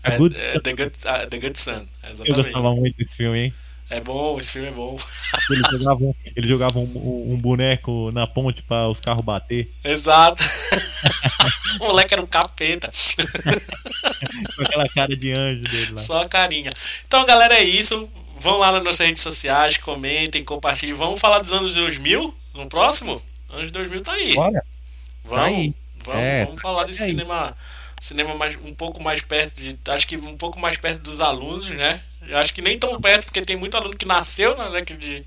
[SPEAKER 1] É, good é the, good, uh, the Good Son. Exatamente. Eu
[SPEAKER 3] gostava muito desse filme, hein?
[SPEAKER 1] É bom, esse filme é bom. *laughs*
[SPEAKER 3] Ele jogava, um, ele jogava um, um boneco na ponte para os carros bater.
[SPEAKER 1] Exato. *laughs* o moleque era um capeta. *laughs*
[SPEAKER 3] Com aquela cara de anjo dele lá.
[SPEAKER 1] Só a carinha. Então, galera, é isso. Vão lá nas nossas redes sociais, comentem, compartilhem. Vamos falar dos anos 2000? No próximo? Anos 2000 tá aí.
[SPEAKER 3] Bora.
[SPEAKER 1] Vamos,
[SPEAKER 3] Tá aí.
[SPEAKER 1] vamos,
[SPEAKER 3] É,
[SPEAKER 1] vamos falar de
[SPEAKER 3] tá aí.
[SPEAKER 1] Cinema, mais, um pouco mais perto de, acho que um pouco mais perto dos alunos, né? Eu acho que nem tão perto, porque tem muito aluno que nasceu na década de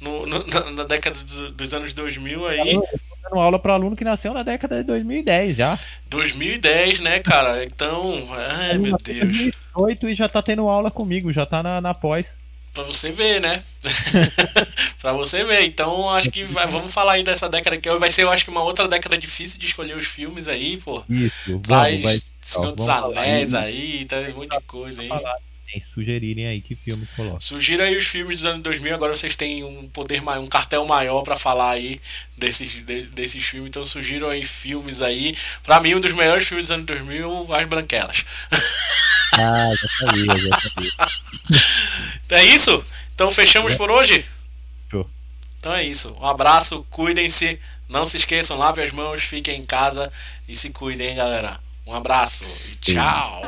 [SPEAKER 1] no, no- na, década dos, dos anos 2000 aí,
[SPEAKER 3] Eu tô dando aula para aluno que nasceu na década de 2010 já.
[SPEAKER 1] 2010, né, cara? Então, ai meu Deus.
[SPEAKER 3] 2008 e já tá tendo aula comigo, já tá na, na pós.
[SPEAKER 1] Pra você ver, né? *laughs* pra você ver. Então, acho que vai- vamos falar aí dessa década que vai ser, eu acho que uma outra década difícil de escolher os filmes aí, pô.
[SPEAKER 3] Isso,
[SPEAKER 1] Traz
[SPEAKER 3] vamos, vai.
[SPEAKER 1] Senhor dos Anéis
[SPEAKER 3] aí.
[SPEAKER 1] aí, traz um monte de coisa aí.
[SPEAKER 3] Falar, tem, sugerirem aí que filme coloca.
[SPEAKER 1] Sugira aí os filmes dos anos 2000, agora vocês têm um poder maior, um cartel maior pra falar aí desses, de- desses filmes, então sugiram aí filmes aí. Pra mim, um dos melhores filmes dos anos 2000, As Branquelas.
[SPEAKER 3] Ah, já sabia, já sabia. *laughs*
[SPEAKER 1] É isso? Então fechamos por hoje?
[SPEAKER 3] Show.
[SPEAKER 1] Então é isso. Um abraço, cuidem-se. Não se esqueçam, lave as mãos, fiquem em casa e se cuidem, hein, galera. Um abraço e tchau.